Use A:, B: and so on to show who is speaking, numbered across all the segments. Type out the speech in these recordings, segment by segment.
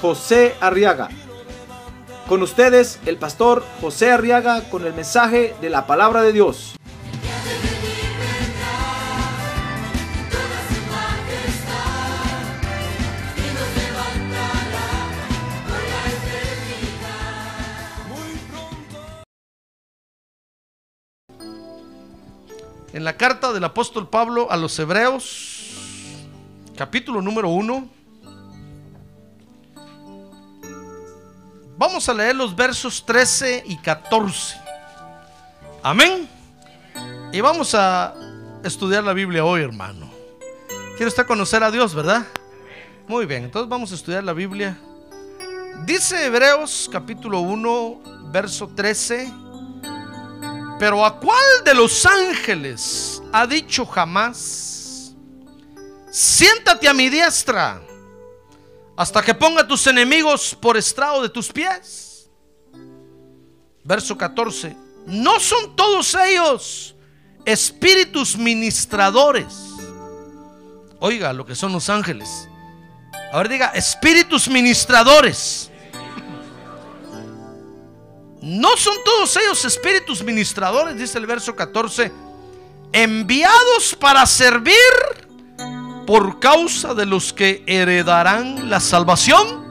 A: José Arriaga. Con ustedes, el pastor José Arriaga con el mensaje de la palabra de Dios.
B: En la carta del apóstol Pablo a los Hebreos, capítulo número 1, vamos a leer los versos 13 y 14. Amén. Y vamos a estudiar la Biblia hoy, hermano. Quiere usted conocer a Dios, ¿verdad? Muy bien, entonces vamos a estudiar la Biblia. Dice Hebreos capítulo 1, verso 13. Pero ¿a cuál de los ángeles ha dicho jamás, siéntate a mi diestra hasta que ponga tus enemigos por estrado de tus pies? Verso 14. ¿No son todos ellos espíritus ministradores? Oiga lo que son los ángeles. A ver, diga, espíritus ministradores. ¿No son todos ellos espíritus ministradores? Dice el verso 14. Enviados para servir por causa de los que heredarán la salvación.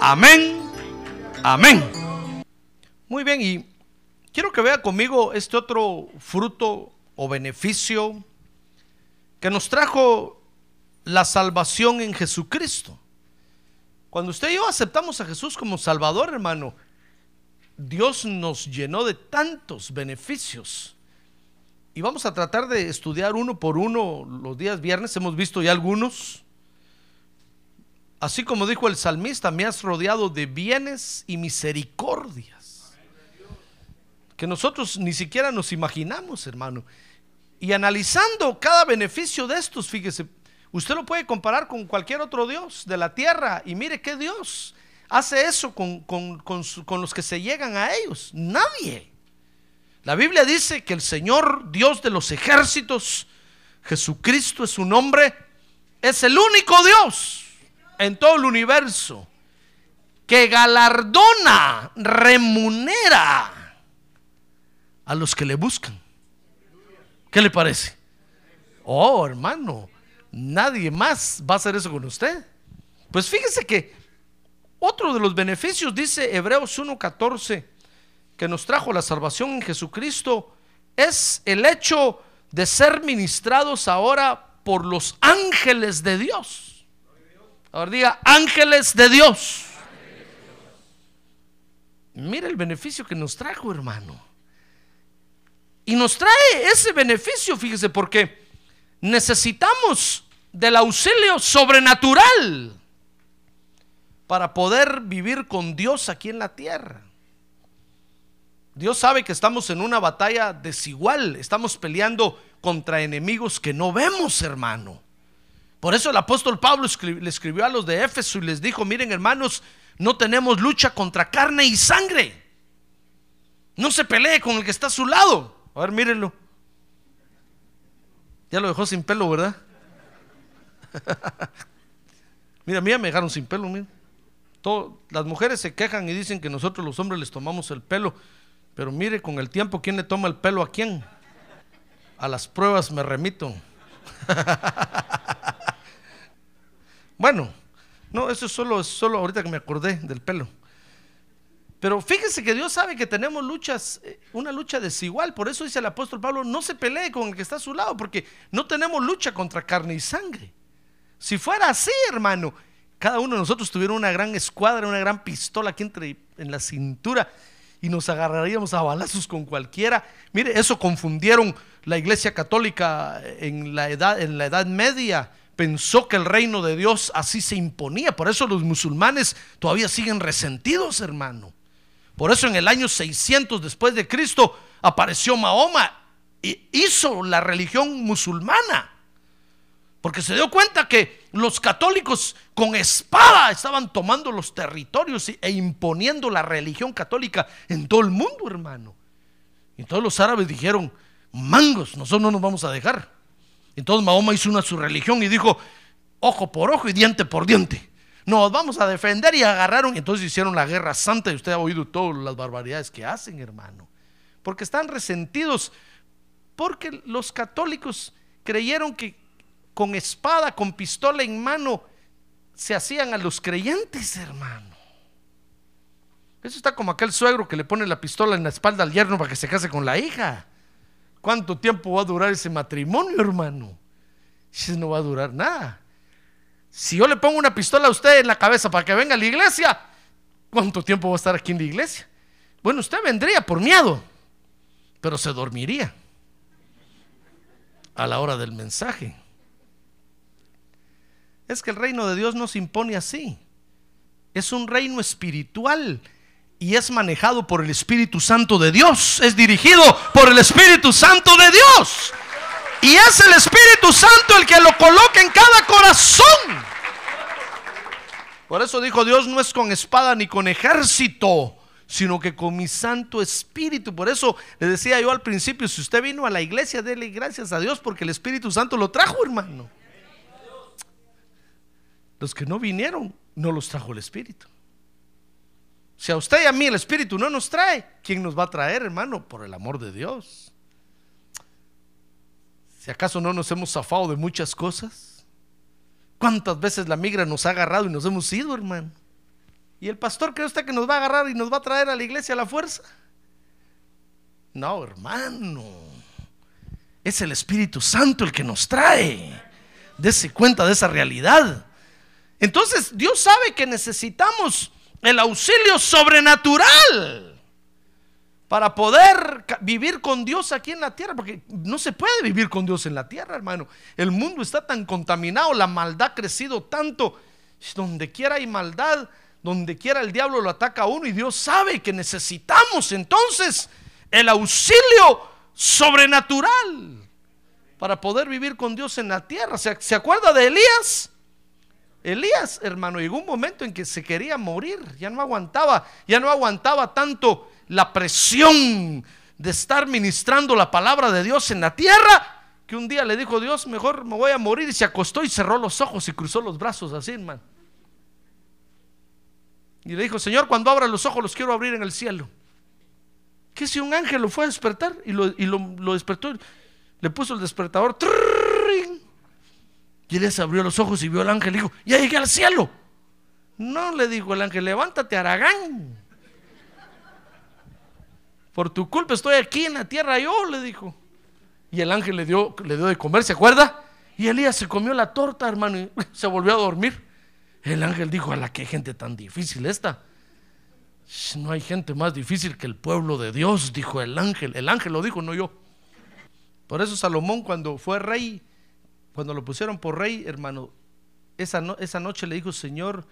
B: Amén. Amén. Muy bien, y quiero que vea conmigo este otro fruto o beneficio que nos trajo la salvación en Jesucristo. Cuando usted y yo aceptamos a Jesús como Salvador, hermano, Dios nos llenó de tantos beneficios. Y vamos a tratar de estudiar uno por uno los días viernes. Hemos visto ya algunos. Así como dijo el salmista, me has rodeado de bienes y misericordias. Que nosotros ni siquiera nos imaginamos, hermano. Y analizando cada beneficio de estos, fíjese, usted lo puede comparar con cualquier otro Dios de la tierra. Y mire qué Dios hace eso con, con, con, con, los que se llegan a ellos? Nadie. La Biblia dice que el Señor, Dios de los ejércitos, Jesucristo es su nombre, es el único Dios en todo el universo que galardona, remunera a los que le buscan. ¿Qué le parece? Oh, hermano, nadie más va a hacer eso con usted. Pues fíjese que otro de los beneficios, dice Hebreos 1.14, que nos trajo la salvación en Jesucristo, es el hecho de ser ministrados ahora por los ángeles de Dios. Ahora diga, ángeles de Dios. Mira el beneficio que nos trajo, hermano. Y nos trae ese beneficio, fíjese, porque necesitamos del auxilio sobrenatural para poder vivir con Dios aquí en la tierra. Dios sabe que estamos en una batalla desigual, estamos peleando contra enemigos que no vemos, hermano. Por eso el apóstol Pablo le escribió a los de Éfeso y les dijo, miren hermanos, no tenemos lucha contra carne y sangre. No se pelee con el que está a su lado. A ver, mírenlo. Ya lo dejó sin pelo, ¿verdad? mira, mira, me dejaron sin pelo, mira las mujeres se quejan y dicen que nosotros los hombres les tomamos el pelo, pero mire con el tiempo quién le toma el pelo a quién. A las pruebas me remito. bueno, no, eso solo es solo ahorita que me acordé del pelo. Pero fíjese que Dios sabe que tenemos luchas, eh, una lucha desigual. Por eso dice el apóstol Pablo, no se pelee con el que está a su lado, porque no tenemos lucha contra carne y sangre. Si fuera así, hermano, cada uno de nosotros tuviera una gran escuadra, una gran pistola aquí entre, en la cintura y nos agarraríamos a balazos con cualquiera. Mire, eso confundieron la iglesia católica en la edad, en la edad media pensó que el reino de Dios así se imponía. Por eso los musulmanes todavía siguen resentidos, hermano. Por eso en el año 600 después de Cristo apareció Mahoma y hizo la religión musulmana. Porque se dio cuenta que los católicos con espada estaban tomando los territorios e imponiendo la religión católica en todo el mundo, hermano. Y todos los árabes dijeron, mangos, nosotros no nos vamos a dejar. Entonces Mahoma hizo una su religión y dijo, ojo por ojo y diente por diente. Nos vamos a defender y agarraron. Entonces hicieron la guerra santa y usted ha oído todas las barbaridades que hacen, hermano. Porque están resentidos. Porque los católicos creyeron que con espada, con pistola en mano, se hacían a los creyentes, hermano. Eso está como aquel suegro que le pone la pistola en la espalda al yerno para que se case con la hija. ¿Cuánto tiempo va a durar ese matrimonio, hermano? Eso no va a durar nada. Si yo le pongo una pistola a usted en la cabeza para que venga a la iglesia, ¿cuánto tiempo va a estar aquí en la iglesia? Bueno, usted vendría por miedo, pero se dormiría a la hora del mensaje. Es que el reino de Dios no se impone así. Es un reino espiritual y es manejado por el Espíritu Santo de Dios. Es dirigido por el Espíritu Santo de Dios. Y es el Espíritu Santo el que lo coloca en cada corazón. Por eso dijo Dios, no es con espada ni con ejército, sino que con mi Santo Espíritu. Por eso le decía yo al principio, si usted vino a la iglesia, dele gracias a Dios porque el Espíritu Santo lo trajo, hermano. Los que no vinieron, no los trajo el Espíritu. Si a usted y a mí el Espíritu no nos trae, ¿quién nos va a traer, hermano? Por el amor de Dios. Si acaso no nos hemos zafado de muchas cosas. ¿Cuántas veces la migra nos ha agarrado y nos hemos ido, hermano? ¿Y el pastor cree usted que nos va a agarrar y nos va a traer a la iglesia a la fuerza? No, hermano. Es el Espíritu Santo el que nos trae. Dese cuenta de esa realidad. Entonces Dios sabe que necesitamos el auxilio sobrenatural para poder vivir con Dios aquí en la tierra, porque no se puede vivir con Dios en la tierra, hermano. El mundo está tan contaminado, la maldad ha crecido tanto, donde quiera hay maldad, donde quiera el diablo lo ataca a uno y Dios sabe que necesitamos entonces el auxilio sobrenatural para poder vivir con Dios en la tierra. ¿Se, ¿Se acuerda de Elías? Elías, hermano, llegó un momento en que se quería morir, ya no aguantaba, ya no aguantaba tanto la presión de estar ministrando la palabra de Dios en la tierra, que un día le dijo Dios, mejor me voy a morir, y se acostó y cerró los ojos y cruzó los brazos así, hermano. Y le dijo, Señor, cuando abra los ojos los quiero abrir en el cielo. Que si un ángel lo fue a despertar y lo, y lo, despertó, le puso el despertador, Elías abrió los ojos y vio al ángel y dijo, ya llegué al cielo. No, le dijo el ángel, levántate, Aragán. Por tu culpa estoy aquí en la tierra yo, le dijo. Y el ángel le dio, le dio de comer, ¿se acuerda? Y Elías se comió la torta, hermano, y se volvió a dormir. El ángel dijo, a la que gente tan difícil esta. No hay gente más difícil que el pueblo de Dios, dijo el ángel. El ángel lo dijo, no yo. Por eso Salomón cuando fue rey cuando lo pusieron por rey, hermano, esa, esa noche le dijo, Señor,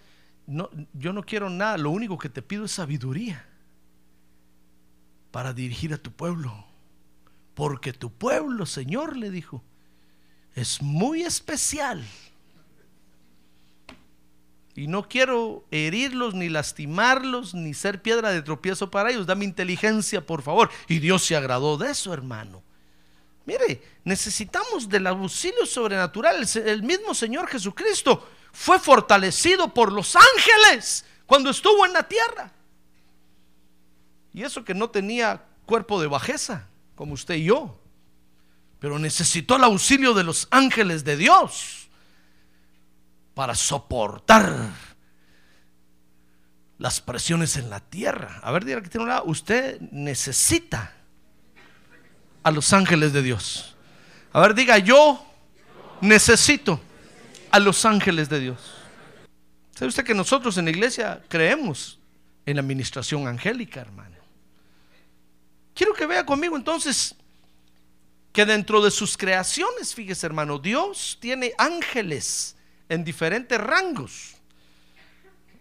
B: no, yo no quiero nada, lo único que te pido es sabiduría para dirigir a tu pueblo. Porque tu pueblo, Señor, le dijo, es muy especial. Y no quiero herirlos, ni lastimarlos, ni ser piedra de tropiezo para ellos. Dame inteligencia, por favor. Y Dios se agradó de eso, hermano. Mire, necesitamos del auxilio sobrenatural. El mismo Señor Jesucristo fue fortalecido por los ángeles cuando estuvo en la tierra. Y eso que no tenía cuerpo de bajeza, como usted y yo. Pero necesitó el auxilio de los ángeles de Dios para soportar las presiones en la tierra. A ver, diga que tiene una, usted necesita a los ángeles de Dios. A ver, diga, yo necesito a los ángeles de Dios. ¿Sabe usted que nosotros en la iglesia creemos en la administración angélica, hermano? Quiero que vea conmigo entonces que dentro de sus creaciones, fíjese hermano, Dios tiene ángeles en diferentes rangos.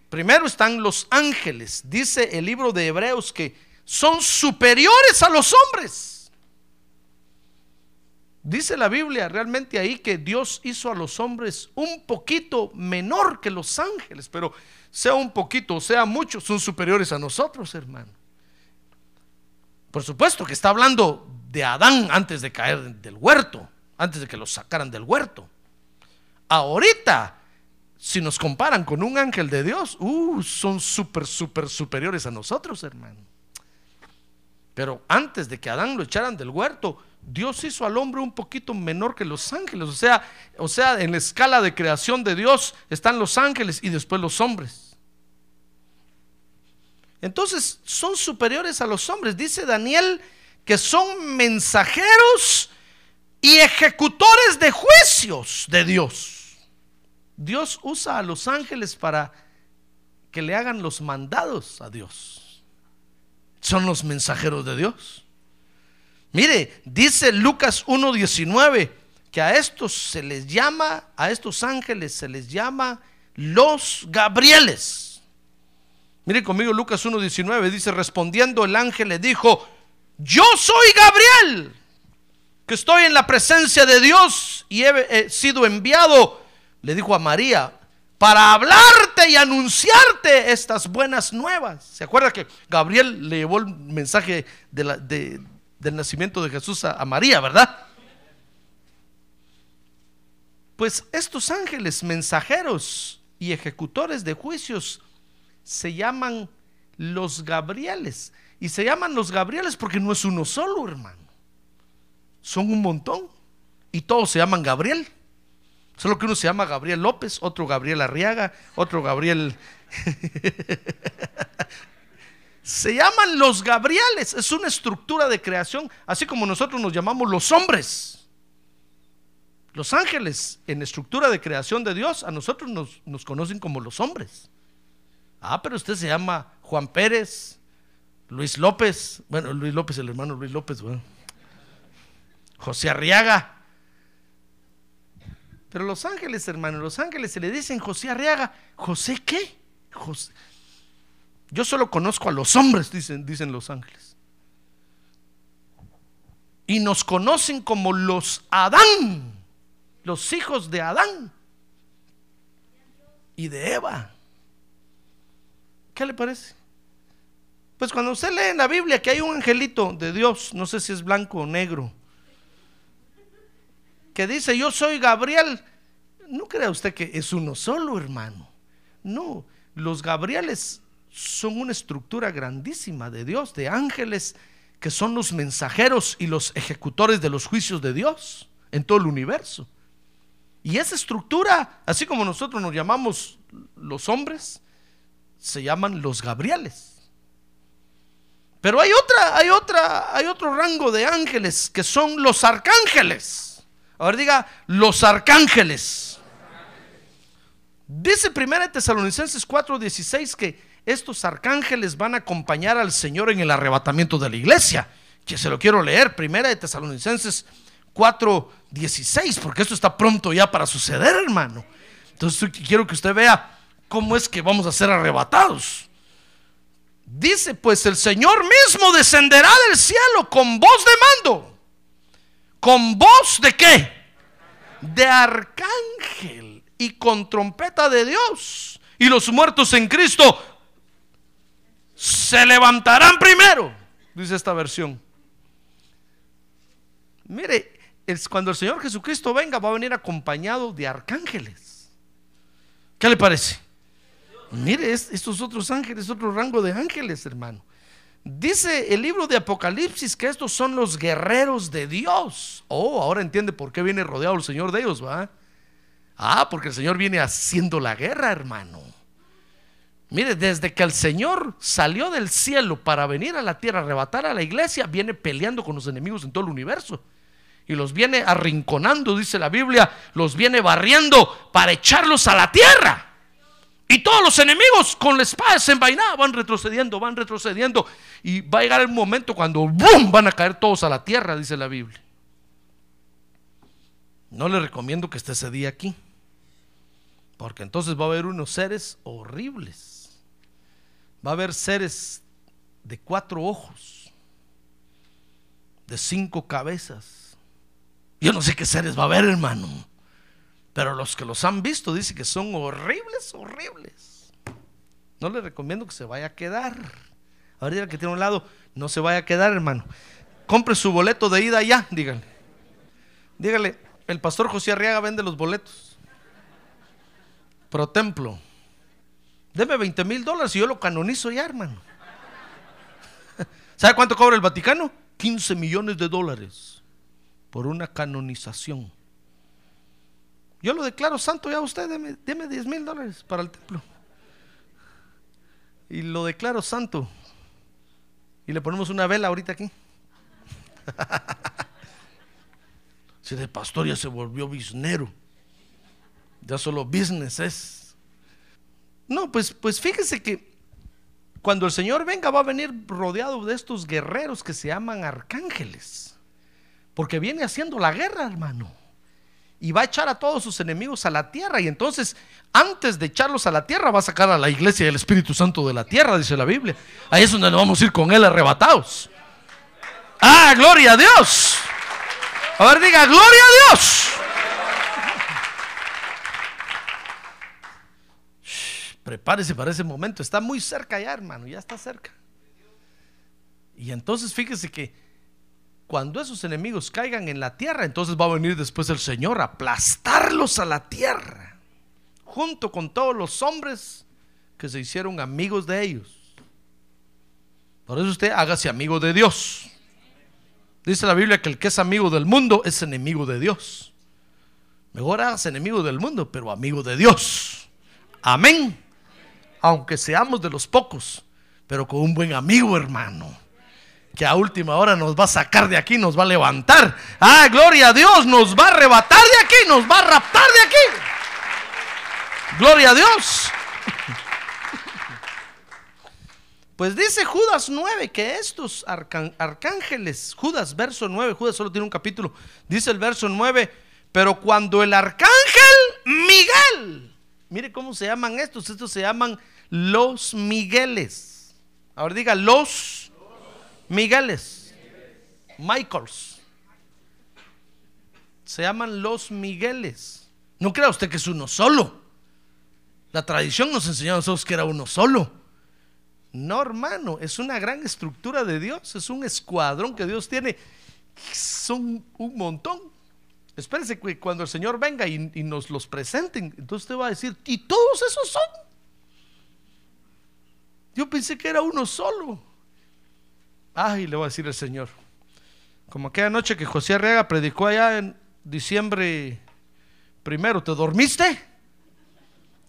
B: Primero están los ángeles. Dice el libro de Hebreos que son superiores a los hombres. Dice la Biblia realmente ahí que Dios hizo a los hombres un poquito menor que los ángeles, pero sea un poquito o sea mucho, son superiores a nosotros, hermano. Por supuesto que está hablando de Adán antes de caer del huerto, antes de que los sacaran del huerto. Ahorita, si nos comparan con un ángel de Dios, uh, son súper, súper superiores a nosotros, hermano. Pero antes de que Adán lo echaran del huerto, Dios hizo al hombre un poquito menor que los ángeles. O sea, o sea, en la escala de creación de Dios están los ángeles y después los hombres. Entonces son superiores a los hombres. Dice Daniel que son mensajeros y ejecutores de juicios de Dios. Dios usa a los ángeles para que le hagan los mandados a Dios. Son los mensajeros de Dios. Mire, dice Lucas 1.19 que a estos se les llama, a estos ángeles se les llama los Gabrieles. Mire conmigo Lucas 1.19, dice, respondiendo el ángel le dijo, yo soy Gabriel, que estoy en la presencia de Dios y he, sido enviado, le dijo a María, para hablarte y anunciarte estas buenas nuevas. ¿Se acuerda que Gabriel le llevó el mensaje del nacimiento de Jesús a María, verdad? Pues estos ángeles mensajeros y ejecutores de juicios se llaman los Gabrieles. Y se llaman los Gabrieles porque no es uno solo, hermano. Son un montón. Y todos se llaman Gabriel. Solo que uno se llama Gabriel López, otro Gabriel Arriaga, otro Gabriel... se llaman los Gabrieles. Es una estructura de creación, así como nosotros nos llamamos los hombres. Los ángeles en estructura de creación de Dios, a nosotros nos, nos conocen como los hombres. Ah, pero usted se llama Juan Pérez, Luis López, bueno, Luis López, el hermano Luis López, bueno. José Arriaga. Pero los ángeles, hermano, los ángeles se le dicen José Arriaga. ¿José qué? José. Yo solo conozco a los hombres, dicen, dicen los ángeles. Y nos conocen como los Adán, los hijos de Adán y de Eva. ¿Qué le parece? Pues cuando usted lee en la Biblia que hay un angelito de Dios, no sé si es blanco o negro, que dice, yo soy Gabriel, no crea usted que es uno solo, hermano. No, los Gabrieles son una estructura grandísima de Dios, de ángeles que son los mensajeros y los ejecutores de los juicios de Dios en todo el universo. Y esa estructura, así como nosotros nos llamamos los hombres, se llaman los Gabrieles. Pero hay otra, hay otra, hay otro rango de ángeles que son los arcángeles. A ver, diga, los arcángeles. Dice 1 Tesalonicenses 4:16 que estos arcángeles van a acompañar al Señor en el arrebatamiento de la iglesia. Que se lo quiero leer, 1 Tesalonicenses 4:16, porque esto está pronto ya para suceder, hermano. Entonces quiero que usted vea cómo es que vamos a ser arrebatados. Dice, pues el Señor mismo descenderá del cielo con voz de mando. ¿Con voz de qué? De arcángel y con trompeta de Dios. Y los muertos en Cristo se levantarán primero, dice esta versión. Mire, cuando el Señor Jesucristo venga va a venir acompañado de arcángeles. ¿Qué le parece? Mire, estos otros ángeles, otro rango de ángeles, hermano. Dice el libro de Apocalipsis que estos son los guerreros de Dios. Oh, ahora entiende por qué viene rodeado el Señor de ellos, ¿va? Ah, porque el Señor viene haciendo la guerra, hermano. Mire, desde que el Señor salió del cielo para venir a la tierra, arrebatar a la iglesia, viene peleando con los enemigos en todo el universo. Y los viene arrinconando, dice la Biblia, los viene barriendo para echarlos a la tierra. Y todos los enemigos con la espada desenvainada van retrocediendo, van retrocediendo. Y va a llegar el momento cuando ¡bum! van a caer todos a la tierra, dice la Biblia. No le recomiendo que esté ese día aquí. Porque entonces va a haber unos seres horribles. Va a haber seres de cuatro ojos, de cinco cabezas. Yo no sé qué seres va a haber, hermano. Pero los que los han visto dicen que son horribles, horribles. No le recomiendo que se vaya a quedar. A ver, que tiene un lado, no se vaya a quedar, hermano. Compre su boleto de ida ya, dígale. Dígale, el pastor José Arriaga vende los boletos. Pro templo. Deme 20 mil dólares y yo lo canonizo ya, hermano. ¿Sabe cuánto cobra el Vaticano? 15 millones de dólares por una canonización. Yo lo declaro santo ya usted, deme, deme 10 mil dólares para el templo. Y lo declaro santo. Y le ponemos una vela ahorita aquí. Si de pastor ya se volvió biznero. Ya solo business es. No, pues, pues fíjese que cuando el Señor venga va a venir rodeado de estos guerreros que se llaman arcángeles. Porque viene haciendo la guerra, hermano. Y va a echar a todos sus enemigos a la tierra. Y entonces, antes de echarlos a la tierra, va a sacar a la iglesia del Espíritu Santo de la tierra, dice la Biblia. Ahí es donde nos vamos a ir con él arrebatados. Ah, gloria a Dios. A ver, diga, gloria a Dios. Prepárese para ese momento. Está muy cerca ya, hermano, ya está cerca. Y entonces fíjese que cuando esos enemigos caigan en la tierra, entonces va a venir después el Señor a aplastarlos a la tierra, junto con todos los hombres que se hicieron amigos de ellos. Por eso usted hágase amigo de Dios. Dice la Biblia que el que es amigo del mundo es enemigo de Dios. Mejor hagas enemigo del mundo, pero amigo de Dios. Amén. Aunque seamos de los pocos, pero con un buen amigo, hermano. Que a última hora nos va a sacar de aquí, nos va a levantar. Ah, gloria a Dios, nos va a arrebatar de aquí, nos va a raptar de aquí. Gloria a Dios. Pues dice Judas 9 que estos arcángeles, Judas verso 9, Judas solo tiene un capítulo, dice el verso 9, pero cuando el arcángel Miguel, mire cómo se llaman estos, estos se llaman los Migueles. Ahora diga los Migueles, Michaels. Se llaman los Migueles. No crea usted que es uno solo. La tradición nos enseñó a nosotros que era uno solo. No, hermano, es una gran estructura de Dios, es un escuadrón que Dios tiene. Son un montón. Espérese que cuando el Señor venga y, nos los presenten, entonces usted va a decir, ¿y todos esos son? Yo pensé que era uno solo. Ay, le voy a decir el Señor. Como aquella noche que José Arriaga predicó allá en diciembre primero, ¿te dormiste?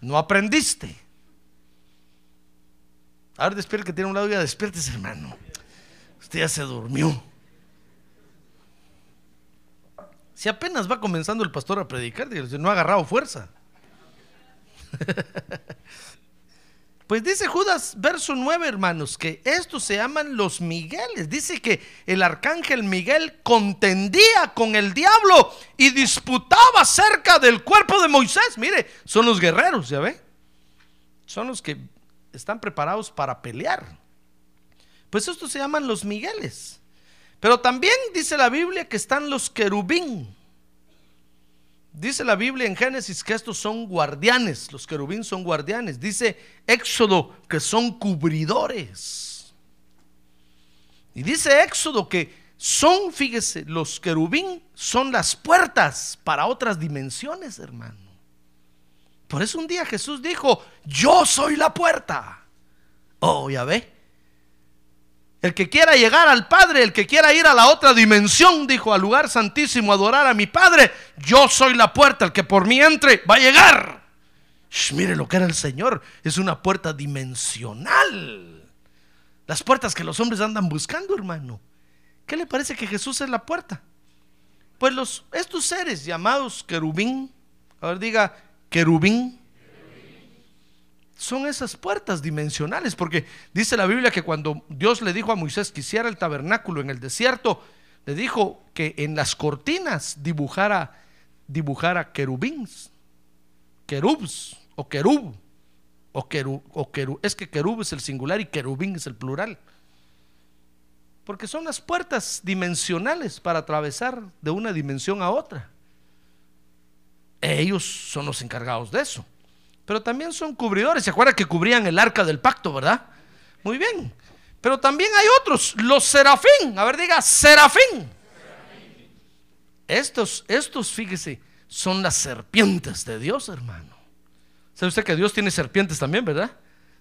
B: No aprendiste. Ahora despierta que tiene un lado ya hermano. Usted ya se durmió. Si apenas va comenzando el pastor a predicar, no ha agarrado fuerza. Pues dice Judas, verso 9, hermanos, que estos se llaman los Migueles. Dice que el arcángel Miguel contendía con el diablo y disputaba cerca del cuerpo de Moisés. Mire, son los guerreros, ¿ya ve? Son los que están preparados para pelear. Pues estos se llaman los Migueles. Pero también dice la Biblia que están los querubín. Dice la Biblia en Génesis que estos son guardianes, los querubín son guardianes. Dice Éxodo que son cubridores. Y dice Éxodo que son, fíjese, los querubín son las puertas para otras dimensiones, hermano. Por eso un día Jesús dijo, yo soy la puerta. Oh, ya ve. El que quiera llegar al Padre, el que quiera ir a la otra dimensión, dijo, al lugar santísimo, adorar a mi Padre, yo soy la puerta, el que por mí entre, va a llegar. mire lo que era el Señor, es una puerta dimensional. Las puertas que los hombres andan buscando, hermano. ¿Qué le parece que Jesús es la puerta? Pues los, estos seres llamados querubín, a ver, diga, querubín. Son esas puertas dimensionales, porque dice la Biblia que cuando Dios le dijo a Moisés que hiciera el tabernáculo en el desierto, le dijo que en las cortinas dibujara dibujara querubins, querubs o querub o querub, o querub. Es que querub es el singular y querubín es el plural. Porque son las puertas dimensionales para atravesar de una dimensión a otra. Ellos son los encargados de eso. Pero también son cubridores. ¿Se acuerdan que cubrían el arca del pacto, verdad? Muy bien. Pero también hay otros, los serafín. A ver, diga, serafín. Estos, estos, fíjese, son las serpientes de Dios, hermano. ¿Sabe usted que Dios tiene serpientes también, verdad?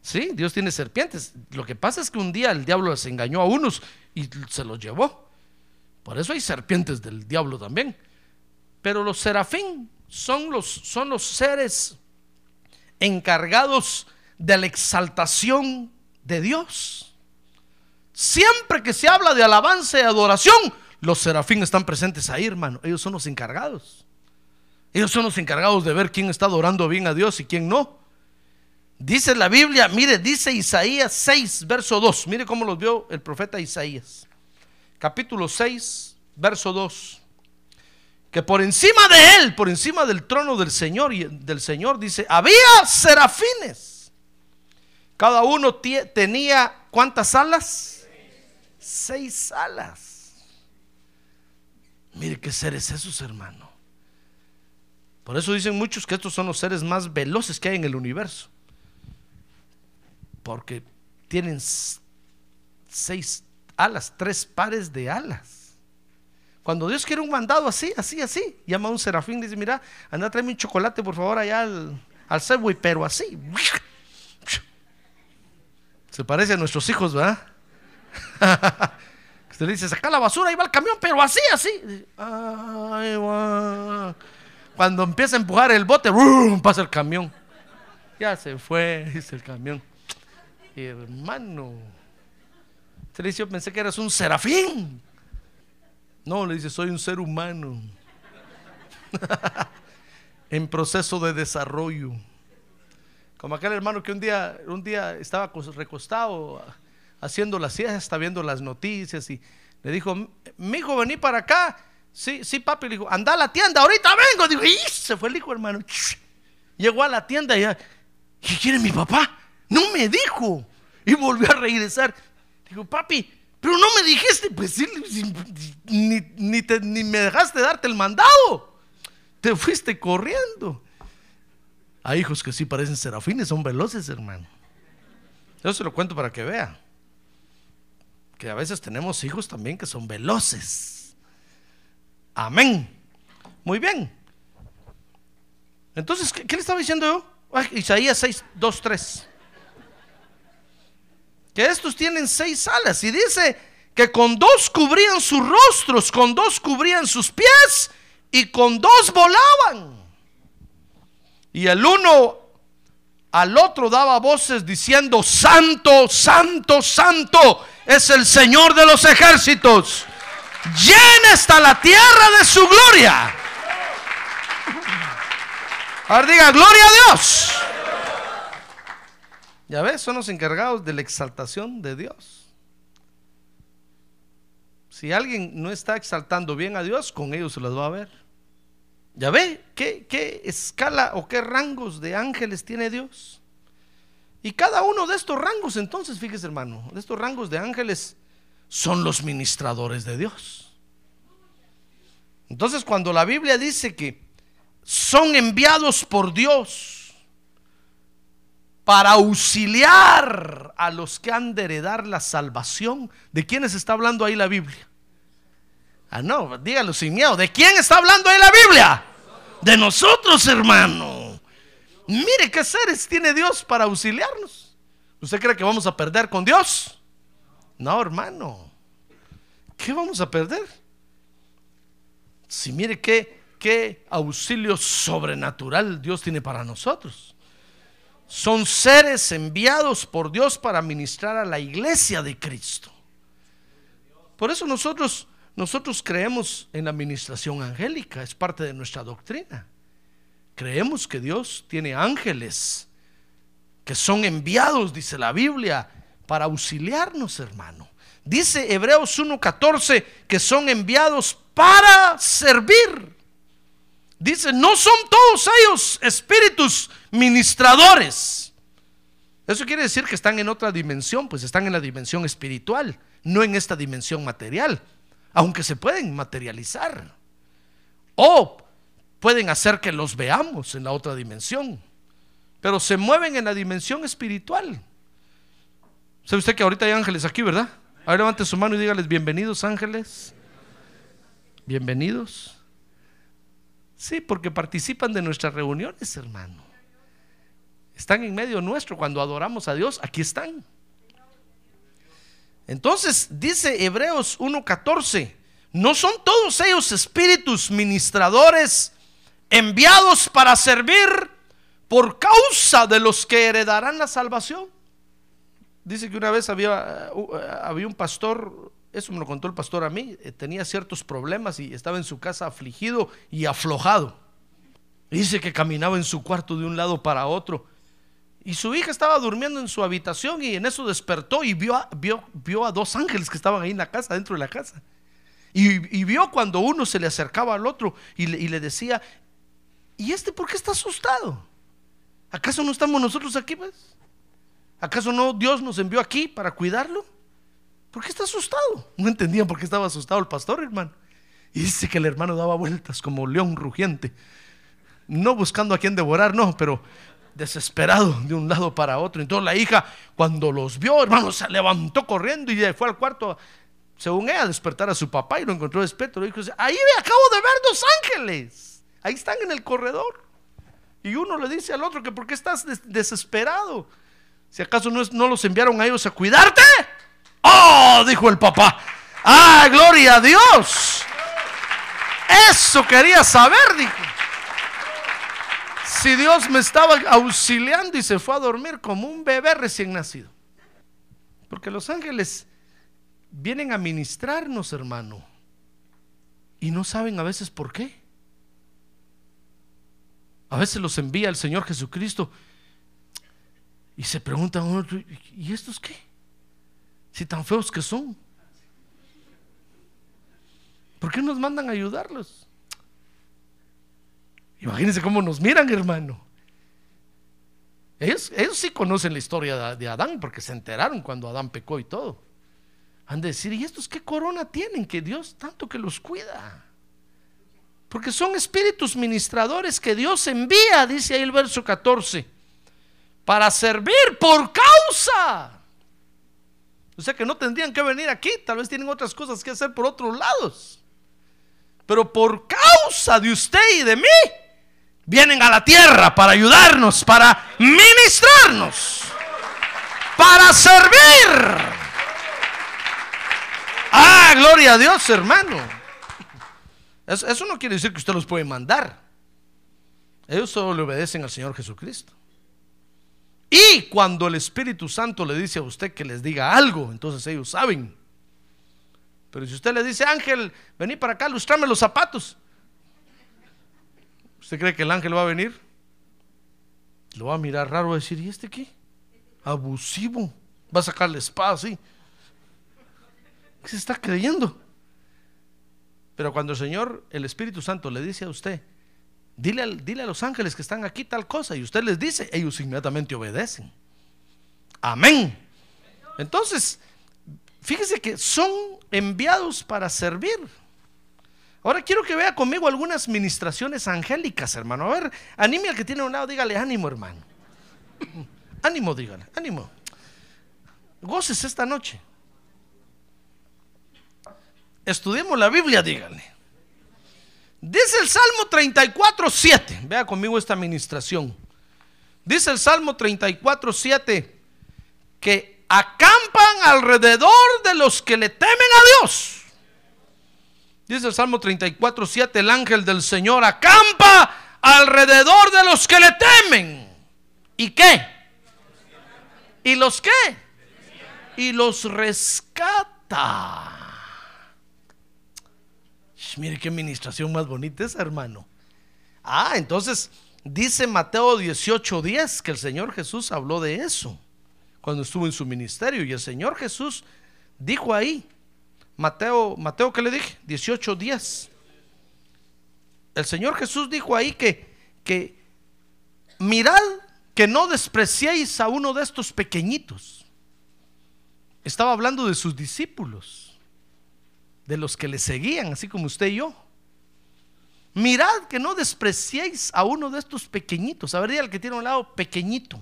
B: Sí, Dios tiene serpientes. Lo que pasa es que un día el diablo se engañó a unos y se los llevó. Por eso hay serpientes del diablo también. Pero los serafín son los, son los seres encargados de la exaltación de Dios. Siempre que se habla de alabanza y adoración, los serafín están presentes ahí, hermano. Ellos son los encargados. Ellos son los encargados de ver quién está adorando bien a Dios y quién no. Dice la Biblia, mire, dice Isaías 6, verso 2. Mire cómo los vio el profeta Isaías. Capítulo 6, verso 2. Que por encima de él, por encima del trono del Señor y del Señor, dice, había serafines. Cada uno tenía cuántas alas? Seis alas. Mire qué seres esos, hermano. Por eso dicen muchos que estos son los seres más veloces que hay en el universo porque tienen seis alas, tres pares de alas. Cuando Dios quiere un mandado así, así, así, llama a un serafín y dice, mira, anda, tráeme un chocolate por favor allá al, al Subway, pero así. Se parece a nuestros hijos, ¿verdad? Usted le dice, saca la basura, y va el camión, pero así, así. Cuando empieza a empujar el bote, pasa el camión. Ya se fue, dice el camión hermano. Se le dice, yo pensé que eras un serafín. No, le dice, soy un ser humano. en proceso de desarrollo. Como aquel hermano que un día, un día estaba recostado haciendo la siesta, viendo las noticias y le dijo, mi hijo, vení para acá. Sí, sí, papi, le dijo, anda a la tienda, ahorita vengo. Digo, y se fue el hijo, hermano. Llegó a la tienda y, ¿qué quiere mi papá? No me dijo. Y volvió a regresar. Digo, papi, pero no me dijiste, pues sí, ni, ni, me dejaste darte el mandado. Te fuiste corriendo. Hay hijos que sí parecen serafines, son veloces, hermano. Yo se lo cuento para que vea. Que a veces tenemos hijos también que son veloces. Amén. Muy bien. Entonces, ¿qué, le estaba diciendo yo? Isaías 6, 2, 3 que estos tienen seis alas y dice que con dos cubrían sus rostros, con dos cubrían sus pies y con dos volaban. Y el uno al otro daba voces diciendo, Santo, Santo, Santo es el Señor de los ejércitos. Llena está la tierra de su gloria. Ahora diga, gloria a Dios. Ya ves, son los encargados de la exaltación de Dios. Si alguien no está exaltando bien a Dios, con ellos se los va a ver. Ya ve qué, qué escala o qué rangos de ángeles tiene Dios. Y cada uno de estos rangos, entonces, fíjese hermano, de estos rangos de ángeles son los ministradores de Dios. Entonces, cuando la Biblia dice que son enviados por Dios, para auxiliar a los que han de heredar la salvación. ¿De quiénes está hablando ahí la Biblia? Ah, no, dígalo sin miedo. ¿De quién está hablando ahí la Biblia? De nosotros, hermano. Mire qué seres tiene Dios para auxiliarnos. ¿Usted cree que vamos a perder con Dios? No, hermano. ¿Qué vamos a perder? Si mire qué, qué auxilio sobrenatural Dios tiene para nosotros son seres enviados por Dios para ministrar a la iglesia de Cristo. Por eso nosotros, nosotros creemos en la administración angélica, es parte de nuestra doctrina. Creemos que Dios tiene ángeles que son enviados, dice la Biblia, para auxiliarnos, hermano. Dice Hebreos 1:14 que son enviados para servir. Dice, no son todos ellos espíritus ministradores. Eso quiere decir que están en otra dimensión, pues están en la dimensión espiritual, no en esta dimensión material, aunque se pueden materializar. O pueden hacer que los veamos en la otra dimensión, pero se mueven en la dimensión espiritual. ¿Sabe usted que ahorita hay ángeles aquí, verdad? A ver, levante su mano y dígales, bienvenidos ángeles. Bienvenidos. Sí, porque participan de nuestras reuniones, hermano. Están en medio nuestro cuando adoramos a Dios. Aquí están. Entonces dice Hebreos 1.14, no son todos ellos espíritus ministradores enviados para servir por causa de los que heredarán la salvación. Dice que una vez había, uh, había un pastor, eso me lo contó el pastor a mí, eh, tenía ciertos problemas y estaba en su casa afligido y aflojado. Dice que caminaba en su cuarto de un lado para otro. Y su hija estaba durmiendo en su habitación y en eso despertó y vio a, vio, vio a dos ángeles que estaban ahí en la casa, dentro de la casa. Y, vio cuando uno se le acercaba al otro y le, y le decía, ¿y este por qué está asustado? ¿Acaso no estamos nosotros aquí, pues? ¿Acaso no Dios nos envió aquí para cuidarlo? ¿Por qué está asustado? No entendían por qué estaba asustado el pastor, hermano. Y dice que el hermano daba vueltas como león rugiente. No buscando a quien devorar, no, pero desesperado de un lado para otro. Entonces la hija, cuando los vio, hermano, se levantó corriendo y fue al cuarto, según ella, a despertar a su papá y lo encontró despierto. Le dijo, ahí me acabo de ver dos ángeles. Ahí están en el corredor. Y uno le dice al otro que por qué estás desesperado. Si acaso no, no los enviaron a ellos a cuidarte. Oh, dijo el papá. Ah, gloria a Dios. Eso quería saber, dijo. Si Dios me estaba auxiliando y se fue a dormir como un bebé recién nacido. Porque los ángeles vienen a ministrarnos, hermano. Y no saben a veces por qué. A veces los envía el Señor Jesucristo y se preguntan, ¿y estos qué? Si tan feos que son. ¿Por qué nos mandan a ayudarlos? Imagínense cómo nos miran, hermano. Ellos, ellos sí conocen la historia de Adán porque se enteraron cuando Adán pecó y todo. Han de decir, ¿y estos qué corona tienen que Dios tanto que los cuida? Porque son espíritus ministradores que Dios envía, dice ahí el verso 14, para servir por causa. O sea que no tendrían que venir aquí, tal vez tienen otras cosas que hacer por otros lados. Pero por causa de usted y de mí, vienen a la tierra para ayudarnos, para ministrarnos, para servir. Ah, gloria a Dios, hermano. Eso, no quiere decir que usted los puede mandar. Ellos solo le obedecen al Señor Jesucristo. Y cuando el Espíritu Santo le dice a usted que les diga algo, entonces ellos saben. Pero si usted le dice, ángel, vení para acá, lustrame los zapatos. ¿Usted cree que el ángel va a venir? Lo va a mirar raro, va a decir, ¿y este qué? Abusivo. Va a sacar la espada así. ¿Qué se está creyendo? Pero cuando el Señor, el Espíritu Santo, le dice a usted, dile, dile a los ángeles que están aquí tal cosa, y usted les dice, ellos inmediatamente obedecen. Amén. Entonces, fíjese que son enviados para servir. Ahora quiero que vea conmigo algunas ministraciones angélicas, hermano. A ver, anime al que tiene a un lado, dígale ánimo, hermano. ánimo, dígale, ánimo. Goces esta noche. Estudiemos la Biblia, díganle. Dice el Salmo 34, 7. Vea conmigo esta administración. Dice el Salmo 34, 7 que acampan alrededor de los que le temen a Dios. Dice el Salmo 34, 7, el ángel del Señor acampa alrededor de los que le temen. ¿Y qué? ¿Y los qué? Y los rescata. Mire qué administración más bonita es, hermano. Ah, entonces dice Mateo 18:10 que el Señor Jesús habló de eso cuando estuvo en su ministerio. Y el Señor Jesús dijo ahí, Mateo, Mateo, ¿qué le dije? 18:10. el Señor Jesús dijo ahí que, que mirad que no despreciéis a uno de estos pequeñitos. Estaba hablando de sus discípulos, de los que le seguían, así como usted y yo. Mirad que no despreciéis a uno de estos pequeñitos. A ver, al que tiene un lado pequeñito.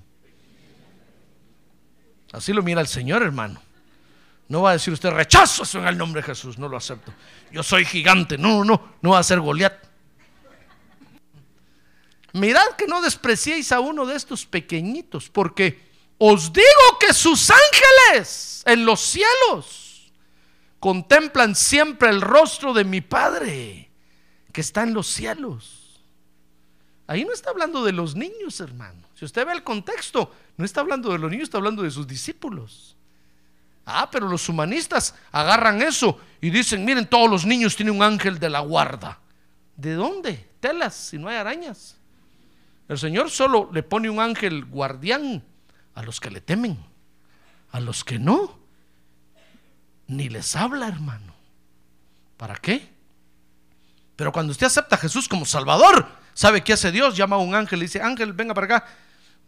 B: Así lo mira el Señor, hermano. No va a decir usted rechazo eso en el nombre de Jesús, no lo acepto. Yo soy gigante. No, no, no va a ser Goliat. Mirad que no despreciéis a uno de estos pequeñitos, porque os digo que sus ángeles en los cielos contemplan siempre el rostro de mi Padre que está en los cielos. Ahí no está hablando de los niños, hermano. Si usted ve el contexto, no está hablando de los niños, está hablando de sus discípulos. Ah, pero los humanistas agarran eso y dicen, miren, todos los niños tienen un ángel de la guarda. ¿De dónde? Telas, si no hay arañas. El Señor solo le pone un ángel guardián a los que le temen, a los que no, ni les habla, hermano. ¿Para qué? Pero cuando usted acepta a Jesús como Salvador, ¿sabe qué hace Dios? Llama a un ángel y dice, ángel, venga para acá.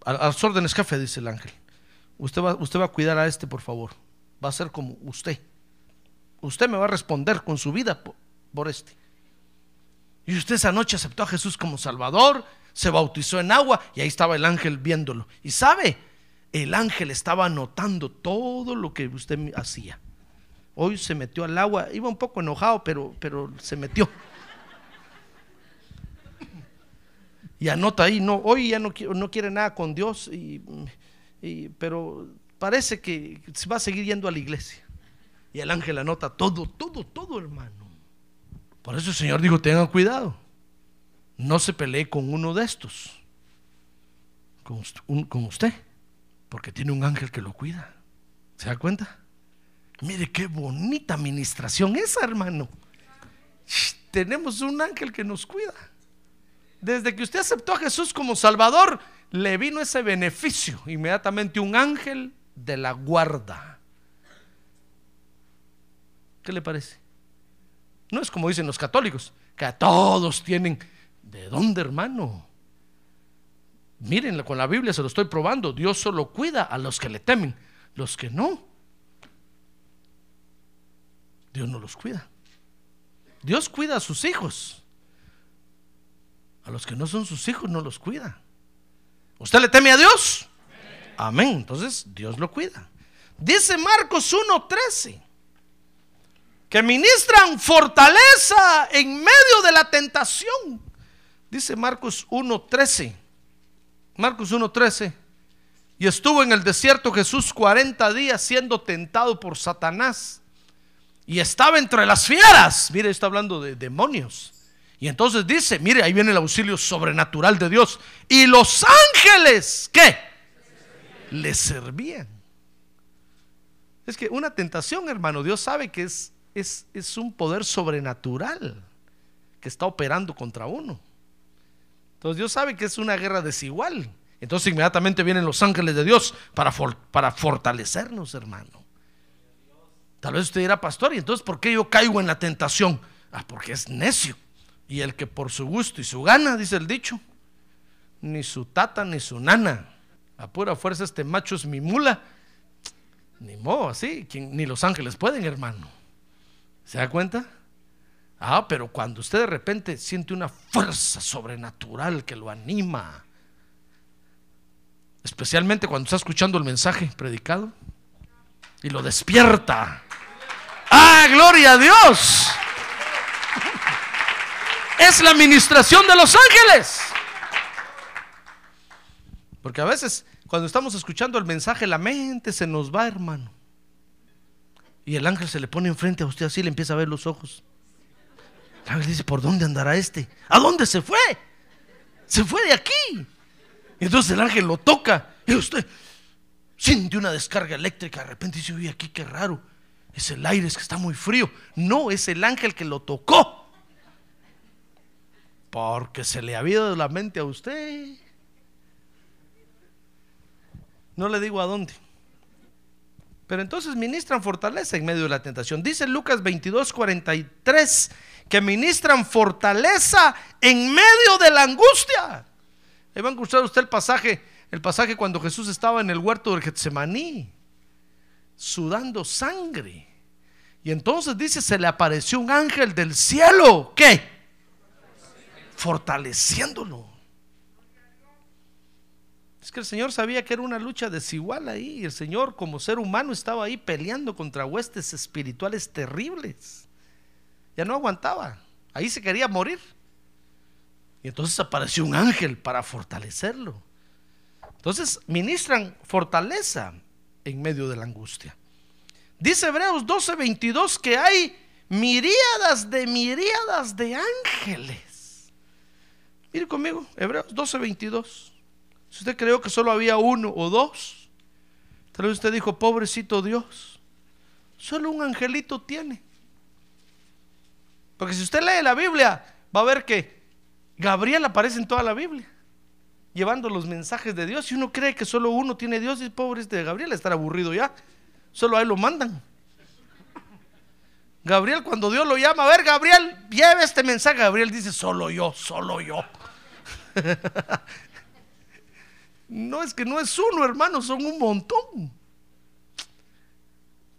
B: A, las órdenes, jefe, dice el ángel. Usted va, usted va a cuidar a este, por favor. Va a ser como usted. Usted me va a responder con su vida por, por este. Y usted esa noche aceptó a Jesús como Salvador se bautizó en agua y ahí estaba el ángel viéndolo. Y sabe, el ángel estaba notando todo lo que usted hacía. Hoy se metió al agua, iba un poco enojado, pero, pero se metió. Y anota ahí, no, hoy ya no, no quiere nada con Dios, y, pero parece que va a seguir yendo a la iglesia. Y el ángel anota todo, todo, todo, hermano. Por eso el Señor dijo, tengan cuidado no se pelee con uno de estos, con, usted, porque tiene un ángel que lo cuida. ¿Se da cuenta? Mire qué bonita administración esa, hermano. tenemos un ángel que nos cuida. Desde que usted aceptó a Jesús como Salvador, le vino ese beneficio. Inmediatamente un ángel de la guarda. ¿Qué le parece? No es como dicen los católicos, que todos tienen ¿De dónde, hermano? Miren, con la Biblia se lo estoy probando. Dios solo cuida a los que le temen. Los que no, Dios no los cuida. Dios cuida a sus hijos. A los que no son sus hijos no los cuida. ¿Usted le teme a Dios? Amén. Entonces Dios lo cuida. Dice Marcos 1:13 que ministran fortaleza en medio de la tentación. Dice Marcos 1.13. Marcos 1.13. Y estuvo en el desierto Jesús 40 días siendo tentado por Satanás. Y estaba entre las fieras. Mire, está hablando de demonios. Y entonces dice, mire, ahí viene el auxilio sobrenatural de Dios. Y los ángeles, ¿qué? Le servían. Es que una tentación, hermano, Dios sabe que es, es, es un poder sobrenatural que está operando contra uno. Entonces Dios sabe que es una guerra desigual. Entonces inmediatamente vienen los ángeles de Dios para, para fortalecernos, hermano. Tal vez usted dirá, pastor, ¿y entonces por qué yo caigo en la tentación? Ah, porque es necio. Y el que por su gusto y su gana, dice el dicho, ni su tata ni su nana. A pura fuerza este macho es mi mula. Ni modo, así, ni los ángeles pueden, hermano. ¿Se da cuenta? Ah, pero cuando usted de repente siente una fuerza sobrenatural que lo anima, especialmente cuando está escuchando el mensaje predicado y lo despierta. ¡Ah, gloria a Dios! Es la administración de los ángeles. Porque a veces cuando estamos escuchando el mensaje la mente se nos va, hermano. Y el ángel se le pone enfrente a usted así, le empieza a ver los ojos. El dice, ¿por dónde andará este? ¿A dónde se fue? Se fue de aquí. entonces el ángel lo toca y usted siente una descarga eléctrica. De repente dice, uy, aquí qué raro. Es el aire, es que está muy frío. No, es el ángel que lo tocó. Porque se le ha habido la mente a usted. No le digo a dónde. Pero entonces ministran fortaleza en medio de la tentación. Dice Lucas 22, 43 que ministran fortaleza en medio de la angustia. Ahí va a usted el pasaje, el pasaje cuando Jesús estaba en el huerto del Getsemaní, sudando sangre. Y entonces dice, se le apareció un ángel del cielo. ¿Qué? Fortaleciéndolo. Es que el Señor sabía que era una lucha desigual ahí. Y el Señor como ser humano estaba ahí peleando contra huestes espirituales terribles. Ya no aguantaba. Ahí se quería morir. Y entonces apareció un ángel para fortalecerlo. Entonces ministran fortaleza en medio de la angustia. Dice Hebreos 12:22 que hay miríadas de miríadas de ángeles. Mire conmigo, Hebreos 12:22. Si usted creyó que solo había uno o dos, tal vez usted dijo, pobrecito Dios, solo un angelito tiene. Porque si usted lee la Biblia, va a ver que Gabriel aparece en toda la Biblia, llevando los mensajes de Dios. Y uno cree que solo uno tiene Dios, y pobre este Gabriel, estar aburrido ya. Solo a él lo mandan. Gabriel, cuando Dios lo llama, a ver, Gabriel, lleve este mensaje. Gabriel dice, solo yo, solo yo. no es que no es uno, hermano, son un montón.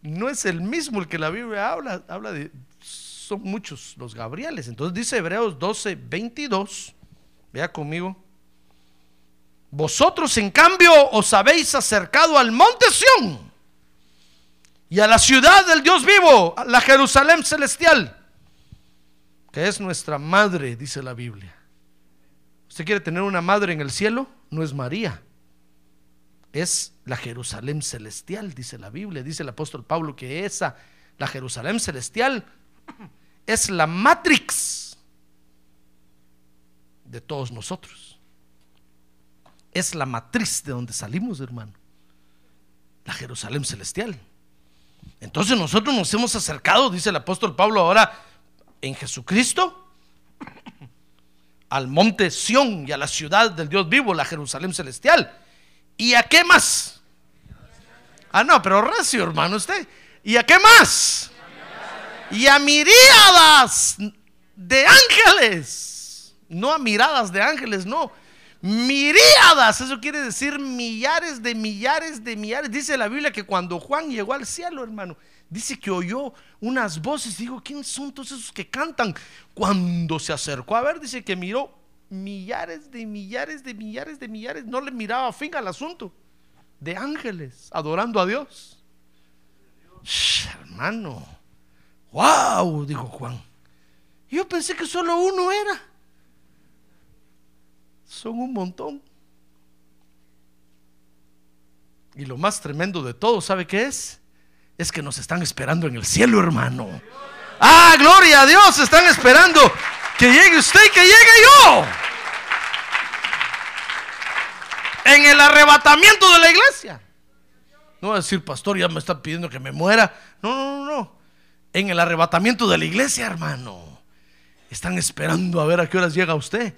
B: No es el mismo el que la Biblia habla, habla de, son muchos los Gabrieles. Entonces dice Hebreos 12, 22, vea conmigo. Vosotros en cambio os habéis acercado al monte Sión y a la ciudad del Dios vivo, a la Jerusalén celestial, que es nuestra madre, dice la Biblia. ¿Usted quiere tener una madre en el cielo? No es María, es la Jerusalén celestial, dice la Biblia. Dice el apóstol Pablo que esa, la Jerusalén celestial, es la matrix de todos nosotros. Es la matriz de donde salimos, hermano. La Jerusalén celestial. Entonces nosotros nos hemos acercado, dice el apóstol Pablo ahora, en Jesucristo, al monte Sión y a la ciudad del Dios vivo, la Jerusalén celestial. ¿Y a qué más? Ah, no, pero recio, hermano, usted. ¿Y a qué más? Y a miríadas de ángeles. No a miradas de ángeles, no miríadas, eso quiere decir millares de millares de millares. Dice la Biblia que cuando Juan llegó al cielo, hermano, dice que oyó unas voces. Digo, ¿quiénes son todos esos que cantan? Cuando se acercó a ver, dice que miró millares de millares de millares de millares. No le miraba fin al asunto. De ángeles adorando a Dios. hermano, wow, dijo Juan. Yo pensé que solo uno era son un montón. Y lo más tremendo de todo, ¿sabe qué es? Es que nos están esperando en el cielo, hermano. Ah, gloria a Dios, están esperando que llegue usted y que llegue yo. En el arrebatamiento de la iglesia. No va a decir, pastor, ya me está pidiendo que me muera. No, no, no, no. En el arrebatamiento de la iglesia, hermano. Están esperando a ver a qué horas llega usted.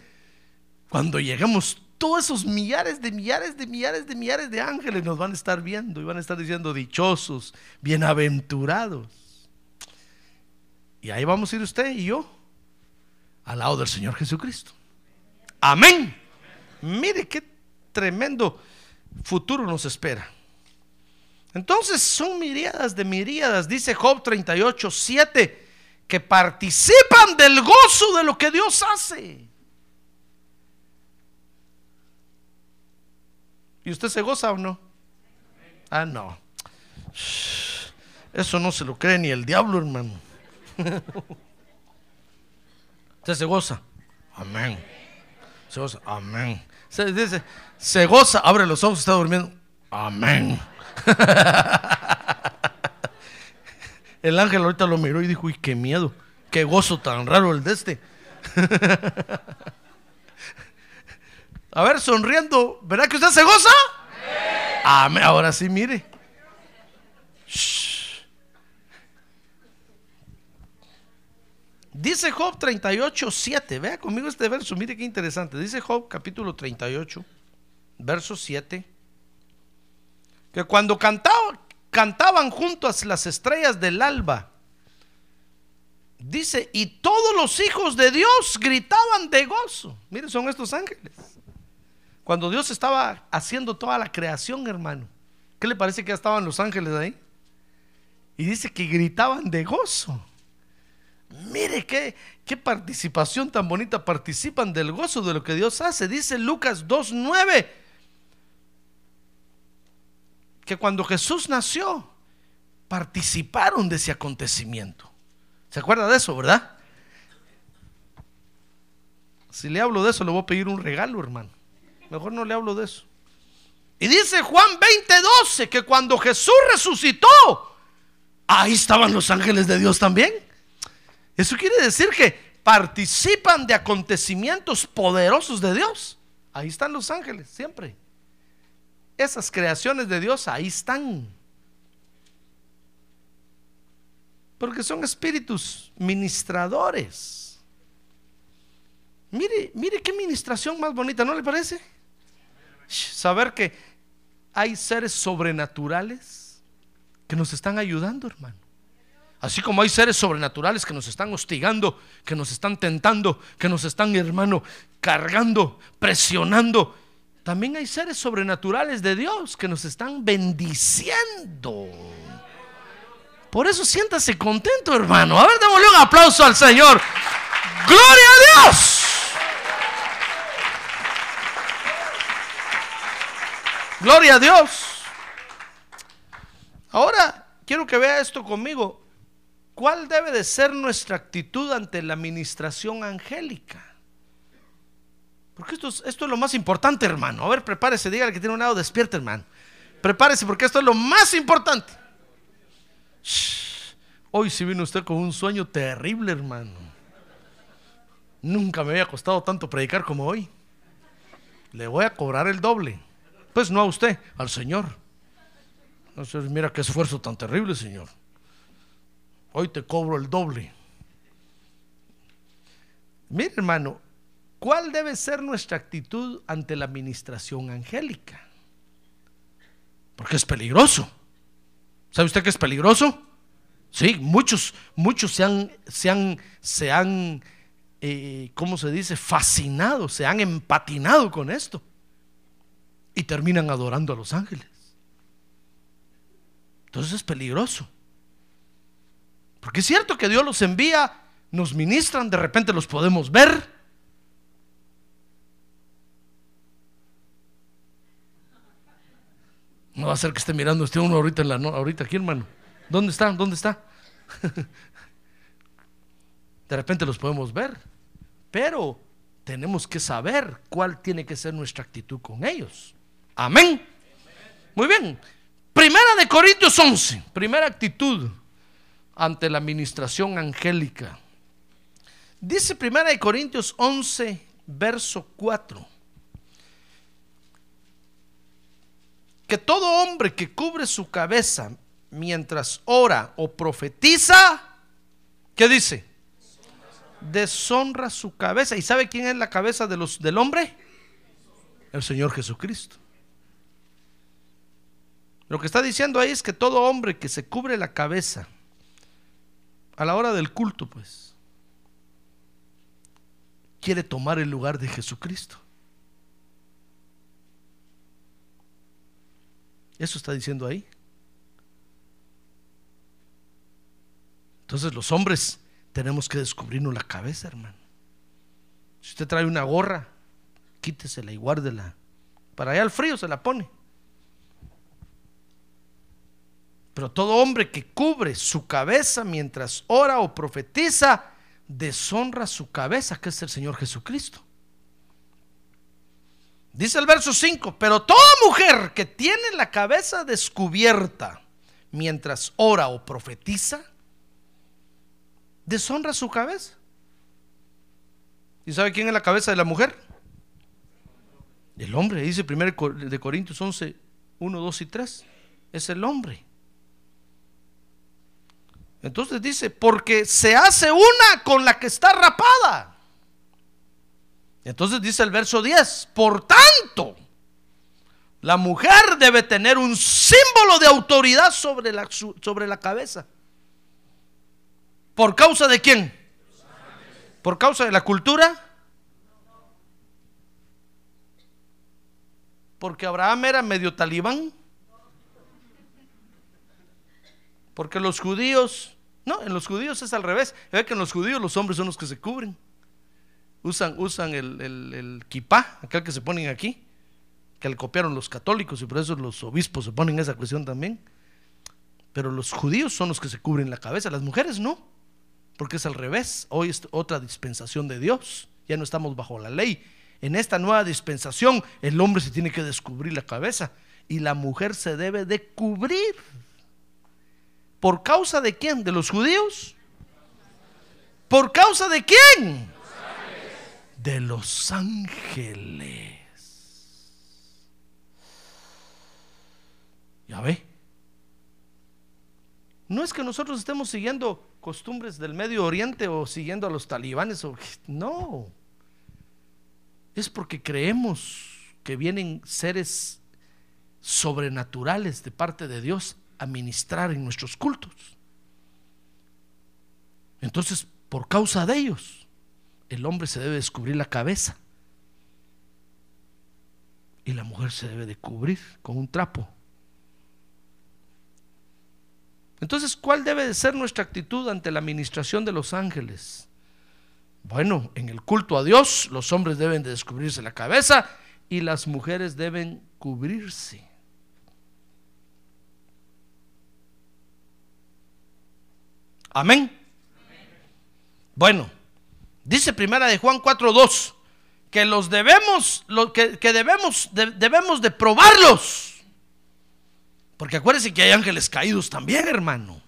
B: Cuando lleguemos, todos esos millares de millares de millares de millares de ángeles nos van a estar viendo y van a estar diciendo dichosos, bienaventurados. Y ahí vamos a ir usted y yo al lado del Señor Jesucristo. Amén. Mire qué tremendo futuro nos espera. Entonces son miríadas de miríadas, dice Job 38, 7, que participan del gozo de lo que Dios hace. ¿Y usted se goza o no? Ah, no. Eso no se lo cree ni el diablo, hermano. Usted se goza. Amén. Se goza. Amén. Se dice, se goza, abre los ojos, está durmiendo. Amén. El ángel ahorita lo miró y dijo, uy, qué miedo, qué gozo tan raro el de este. A ver, sonriendo, ¿verdad que usted se goza? Amén. Ahora sí, mire. Dice Job 38, 7. Vea conmigo este verso, mire qué interesante. Dice Job capítulo 38, verso 7. Que cuando cantaba, cantaban juntas las estrellas del alba. Dice, y todos los hijos de Dios gritaban de gozo. Miren, son estos ángeles. Cuando Dios estaba haciendo toda la creación, hermano. ¿Qué le parece que ya estaban los ángeles ahí? Y dice que gritaban de gozo. Mire qué, qué participación tan bonita. Participan del gozo de lo que Dios hace. Dice Lucas 2.9 que cuando Jesús nació, participaron de ese acontecimiento. ¿Se acuerda de eso, verdad? Si le hablo de eso, le voy a pedir un regalo, hermano. Mejor no le hablo de eso. Y dice Juan 20:12 que cuando Jesús resucitó, ahí estaban los ángeles de Dios también. Eso quiere decir que participan de acontecimientos poderosos de Dios. Ahí están los ángeles, siempre. Esas creaciones de Dios ahí están. Porque son espíritus ministradores. Mire, mire qué ministración más bonita, ¿no le parece? Saber que hay seres sobrenaturales que nos están ayudando, hermano. Así como hay seres sobrenaturales que nos están hostigando, que nos están tentando, que nos están, hermano, cargando, presionando. También hay seres sobrenaturales de Dios que nos están bendiciendo. Por eso siéntase contento, hermano. A ver, démosle un aplauso al Señor. ¡Gloria a Dios! Gloria a Dios. Ahora quiero que vea esto conmigo. ¿Cuál debe de ser nuestra actitud ante la administración angélica? Porque esto es, esto es lo más importante, hermano. A ver, prepárese, dígale que tiene un lado despierto, hermano. Prepárese porque esto es lo más importante. Hoy si vino usted con un sueño terrible, hermano. Nunca me había costado tanto predicar como hoy. Le voy a cobrar el doble. Pues no a usted, al Señor. Entonces, mira qué esfuerzo tan terrible, Señor. Hoy te cobro el doble. Mire, hermano, ¿cuál debe ser nuestra actitud ante la administración angélica? Porque es peligroso. ¿Sabe usted que es peligroso? Sí, muchos, muchos se han, se han, se han eh, ¿cómo se dice? Fascinado, se han empatinado con esto. Y terminan adorando a los ángeles. Entonces es peligroso. Porque es cierto que Dios los envía, nos ministran, de repente los podemos ver. No va a ser que esté mirando usted uno ahorita en la ahorita aquí, hermano. ¿Dónde está? ¿Dónde está? De repente los podemos ver, pero tenemos que saber cuál tiene que ser nuestra actitud con ellos. Amén. Muy bien. Primera de Corintios 11, primera actitud ante la administración angélica. Dice Primera de Corintios 11, verso 4. Que todo hombre que cubre su cabeza mientras ora o profetiza, ¿qué dice? Deshonra su cabeza. ¿Y sabe quién es la cabeza de los, del hombre? El Señor Jesucristo. Lo que está diciendo ahí es que todo hombre que se cubre la cabeza a la hora del culto, pues, quiere tomar el lugar de Jesucristo. Eso está diciendo ahí. Entonces los hombres tenemos que descubrirnos la cabeza, hermano. Si usted trae una gorra, quítesela y guárdela. Para allá al frío se la pone. Pero todo hombre que cubre su cabeza mientras ora o profetiza, deshonra su cabeza, que es el Señor Jesucristo. Dice el verso 5, pero toda mujer que tiene la cabeza descubierta mientras ora o profetiza, deshonra su cabeza. ¿Y sabe quién es la cabeza de la mujer? El hombre, dice 1 de Corintios 11, 1, 2 y 3. Es el hombre. Entonces dice, porque se hace una con la que está rapada. Entonces dice el verso 10, por tanto, La mujer debe tener un símbolo de autoridad sobre la, sobre la cabeza. ¿Por causa de quién? ¿Por causa de la cultura? Porque Abraham era medio talibán. Porque los judíos, no, en los judíos es al revés. Ve que en los judíos los hombres son los que se cubren. Usan, usan el, el, el kipá, aquel que se ponen aquí, que le copiaron los católicos y por eso los obispos se ponen esa cuestión también. Pero los judíos son los que se cubren la cabeza, las mujeres no, porque es al revés. Hoy es otra dispensación de Dios, ya no estamos bajo la ley. En esta nueva dispensación el hombre se tiene que descubrir la cabeza y la mujer se debe de cubrir. ¿Por causa de quién? ¿De los judíos? ¿Por causa de quién? De los ángeles. Ya ve. No es que nosotros estemos siguiendo costumbres del Medio Oriente o siguiendo a los talibanes. O, no. Es porque creemos que vienen seres sobrenaturales de parte de Dios ministrar en nuestros cultos. Entonces, por causa de ellos, el hombre se debe descubrir la cabeza y la mujer se debe de cubrir con un trapo. Entonces, ¿cuál debe de ser nuestra actitud ante la administración de los ángeles? Bueno, en el culto a Dios, los hombres deben de descubrirse la cabeza y las mujeres deben cubrirse. Amén. Bueno, dice primera de Juan 4:2 que los debemos, que, debemos, de- debemos de probarlos. Porque acuérdense que hay ángeles caídos también, hermano.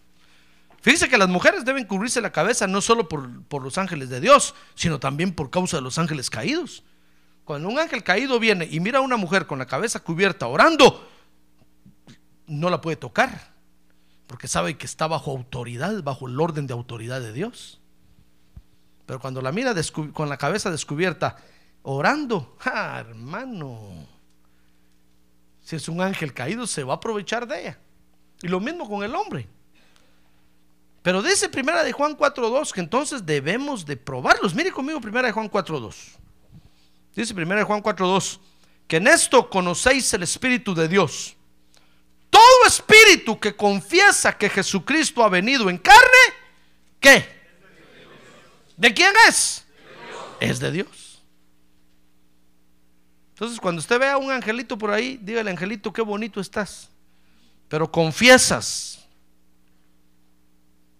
B: Fíjense que las mujeres deben cubrirse la cabeza no solo por los ángeles de Dios, sino también por causa de los ángeles caídos. Cuando un ángel caído viene y mira a una mujer con la cabeza cubierta orando, no la puede tocar, porque sabe que está bajo autoridad, bajo el orden de autoridad de Dios. Pero cuando la mira con la cabeza descubierta, orando, ¡ah, hermano! Si es un ángel caído, se va a aprovechar de ella. Y lo mismo con el hombre. Pero dice primera de Juan 4.2 que entonces debemos de probarlos. Mire conmigo primera de Juan 4.2. Dice primera de Juan 4.2 que en esto conocéis el Espíritu de Dios. Todo espíritu que confiesa que Jesucristo ha venido en carne, ¿qué? ¿De quién es? Es de Dios. Entonces, cuando usted vea a un angelito por ahí, dígale, angelito, qué bonito estás. Pero confiesas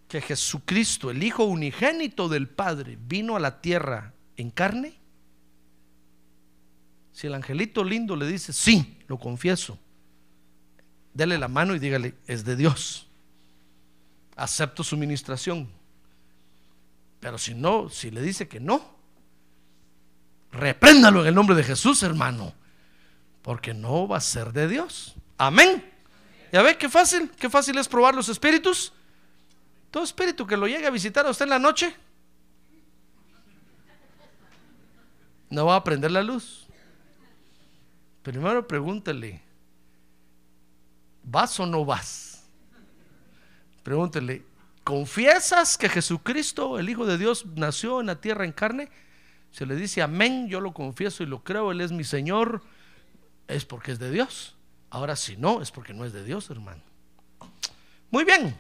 B: que Jesucristo, el Hijo unigénito del Padre, vino a la tierra en carne. Si el angelito lindo le dice, sí, lo confieso, dele la mano y dígale, es de Dios. Acepto su ministración. Pero si no, si le dice que no, repréndalo en el nombre de Jesús, hermano. Porque no va a ser de Dios. Amén. ¿Ya ve qué fácil? Qué fácil es probar los espíritus. Todo espíritu que lo llegue a visitar a usted en la noche, no va a prender la luz. Primero pregúntele, ¿vas o no vas? Pregúntele, ¿confiesas que Jesucristo, el Hijo de Dios, nació en la tierra en carne? Se le dice amén, yo lo confieso y lo creo, Él es mi Señor, es porque es de Dios. Ahora si no, es porque no es de Dios, hermano. Muy bien.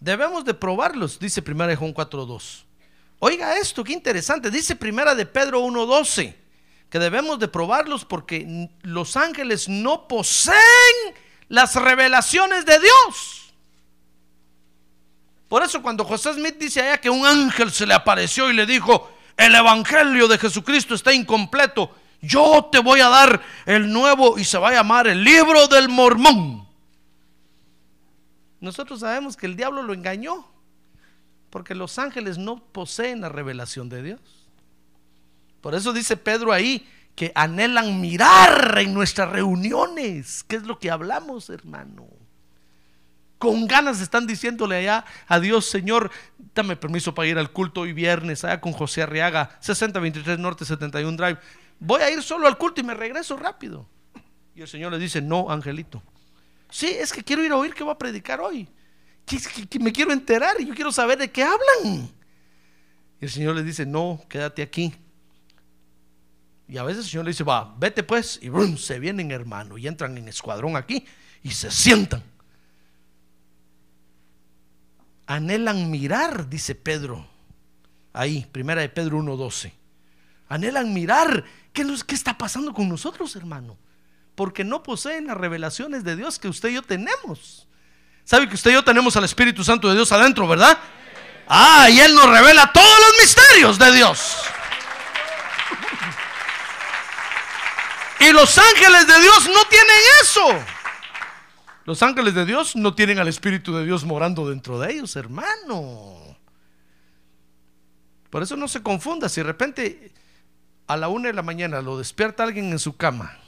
B: Debemos de probarlos, dice Primera de Juan 4.2. Oiga esto, qué interesante. Dice Primera de Pedro 1.12 que debemos de probarlos porque los ángeles no poseen las revelaciones de Dios. Por eso cuando José Smith dice allá que un ángel se le apareció y le dijo, el evangelio de Jesucristo está incompleto, yo te voy a dar el nuevo y se va a llamar el libro del mormón. Nosotros sabemos que el diablo lo engañó, porque los ángeles no poseen la revelación de Dios. Por eso dice Pedro ahí que anhelan mirar en nuestras reuniones, ¿qué es lo que hablamos, hermano? Con ganas están diciéndole allá a Dios, Señor, dame permiso para ir al culto hoy viernes, allá con José Arriaga, 6023 Norte 71 Drive. Voy a ir solo al culto y me regreso rápido. Y el Señor le dice, no, angelito. Sí, es que quiero ir a oír qué va a predicar hoy. Que, me quiero enterar y yo quiero saber de qué hablan. Y el Señor le dice, no, quédate aquí. Y a veces el Señor le dice, va, vete pues. Y brum, se vienen hermano y entran en escuadrón aquí y se sientan. Anhelan mirar, dice Pedro. Ahí, primera de Pedro 1.12. Anhelan mirar qué, qué está pasando con nosotros, hermano. Porque no poseen las revelaciones de Dios que usted y yo tenemos. ¿Sabe que usted y yo tenemos al Espíritu Santo de Dios adentro, verdad? Ah, y Él nos revela todos los misterios de Dios. Y los ángeles de Dios no tienen eso. Los ángeles de Dios no tienen al Espíritu de Dios morando dentro de ellos, hermano. Por eso no se confunda. Si de repente a la una de la mañana lo despierta alguien en su cama,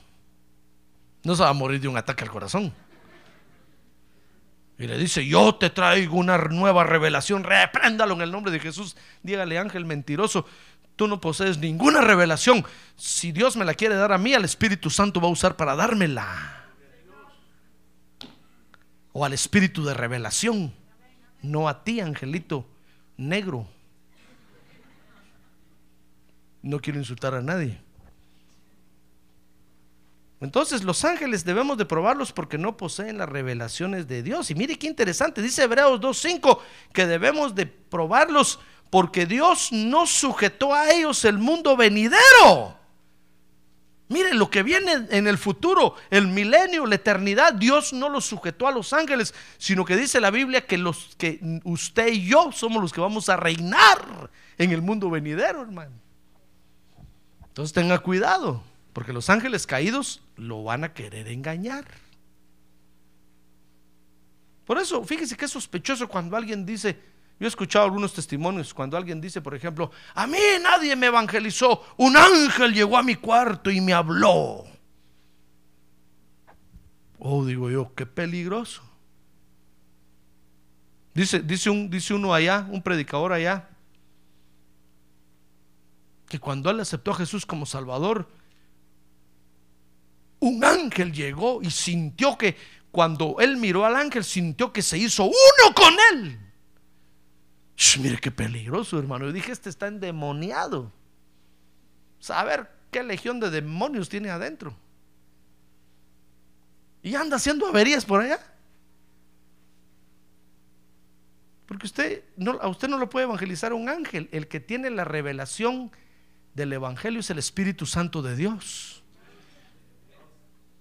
B: no se va a morir de un ataque al corazón. Y le dice, yo te traigo una nueva revelación, repréndalo en el nombre de Jesús. Dígale, ángel mentiroso, tú no posees ninguna revelación. Si Dios me la quiere dar a mí, al Espíritu Santo va a usar para dármela. O al Espíritu de revelación, no a ti, angelito negro. No quiero insultar a nadie. Entonces los ángeles debemos de probarlos porque no poseen las revelaciones de Dios. Y mire qué interesante, dice Hebreos 2.5 que debemos de probarlos porque Dios no sujetó a ellos el mundo venidero. Mire lo que viene en el futuro, el milenio, la eternidad, Dios no lo sujetó a los ángeles, sino que dice la Biblia que los que usted y yo somos los que vamos a reinar en el mundo venidero, hermano. Entonces tenga cuidado. Porque los ángeles caídos lo van a querer engañar. Por eso, fíjese que es sospechoso cuando alguien dice, yo he escuchado algunos testimonios, cuando alguien dice, por ejemplo, a mí nadie me evangelizó, un ángel llegó a mi cuarto y me habló. Oh, digo yo, qué peligroso. Dice, dice, un, dice uno allá, un predicador allá, que cuando él aceptó a Jesús como Salvador, un ángel llegó y sintió que cuando él miró al ángel, sintió que se hizo uno con él. Mire qué peligroso, hermano. Yo dije, este está endemoniado. Saber qué legión de demonios tiene adentro. Y anda haciendo averías por allá. Porque usted no, a usted no lo puede evangelizar un ángel. El que tiene la revelación del Evangelio es el Espíritu Santo de Dios.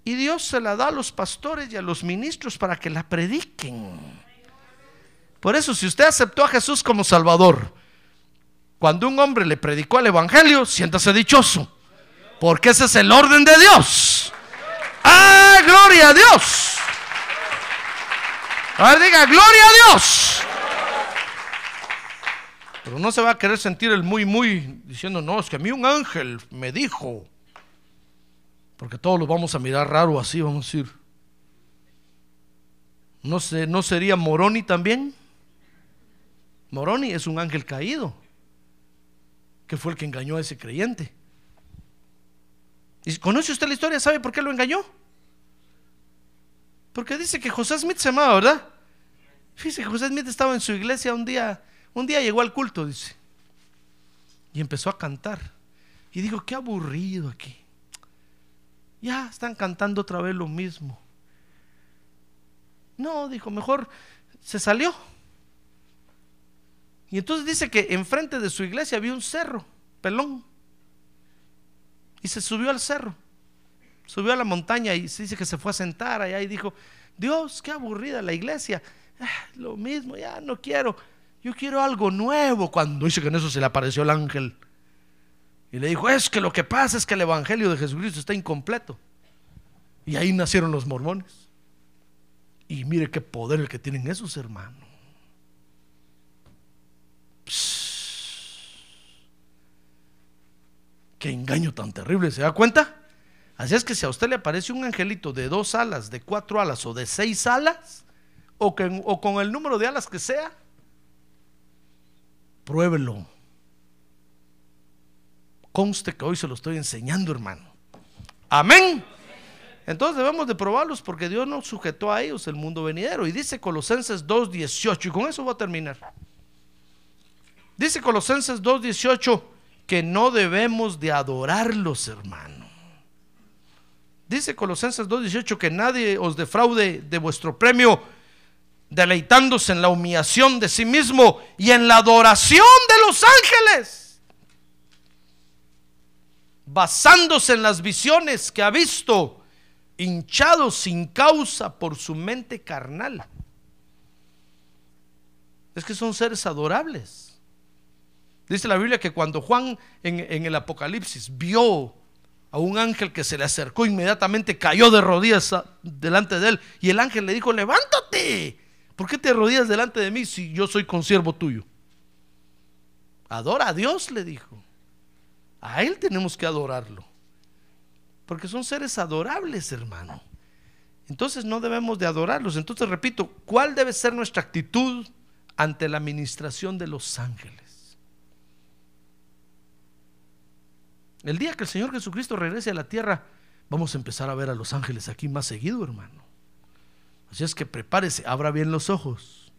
B: Y Dios se la da a los pastores y a los ministros para que la prediquen. Por eso, si usted aceptó a Jesús como Salvador, cuando un hombre le predicó el Evangelio, siéntase dichoso. Porque ese es el orden de Dios. ¡Ah, gloria a Dios! A ver, diga, gloria a Dios. Pero no se va a querer sentir el muy, muy diciendo, no, es que a mí un ángel me dijo. Porque todos los vamos a mirar raro así, vamos a decir. ¿No, sé, ¿No sería Moroni también? Moroni es un ángel caído, que fue el que engañó a ese creyente. ¿Y conoce usted la historia? ¿Sabe por qué lo engañó? Porque dice que José Smith se llamaba, ¿verdad? Fíjese que José Smith estaba en su iglesia un día, un día llegó al culto, dice, y empezó a cantar. Y dijo, qué aburrido aquí. Ya están cantando otra vez lo mismo. No, dijo, mejor se salió. Y entonces dice que enfrente de su iglesia había un cerro, pelón. Y se subió al cerro. Subió a la montaña y se dice que se fue a sentar allá y dijo, Dios, qué aburrida la iglesia. Ah, lo mismo, ya no quiero. Yo quiero algo nuevo. Cuando dice que en eso se le apareció el ángel. Y le dijo, es que lo que pasa es que el Evangelio de Jesucristo está incompleto. Y ahí nacieron los mormones. Y mire qué poder el que tienen esos hermanos. Qué engaño tan terrible, ¿se da cuenta? Así es que si a usted le aparece un angelito de dos alas, de cuatro alas o de seis alas, o, o con el número de alas que sea, pruébelo Conste que hoy se lo estoy enseñando, hermano. Amén. Entonces debemos de probarlos porque Dios nos sujetó a ellos el mundo venidero. Y dice Colosenses 2.18, y con eso voy a terminar. Dice Colosenses 2.18 que no debemos de adorarlos, hermano. Dice Colosenses 2.18 que nadie os defraude de vuestro premio, deleitándose en la humillación de sí mismo y en la adoración de los ángeles, basándose en las visiones que ha visto, hinchado sin causa por su mente carnal. Es que son seres adorables. Dice la Biblia que cuando Juan en, el Apocalipsis vio a un ángel que se le acercó, inmediatamente cayó de rodillas delante de él. Y el ángel le dijo, levántate. ¿Por qué te arrodillas delante de mí si yo soy consiervo tuyo? Adora a Dios, le dijo. A Él tenemos que adorarlo. Porque son seres adorables, hermano. Entonces no debemos de adorarlos. Entonces repito, ¿cuál debe ser nuestra actitud ante la administración de los ángeles? El día que el Señor Jesucristo regrese a la tierra, vamos a empezar a ver a los ángeles aquí más seguido, hermano. Así es que prepárese, abra bien los ojos.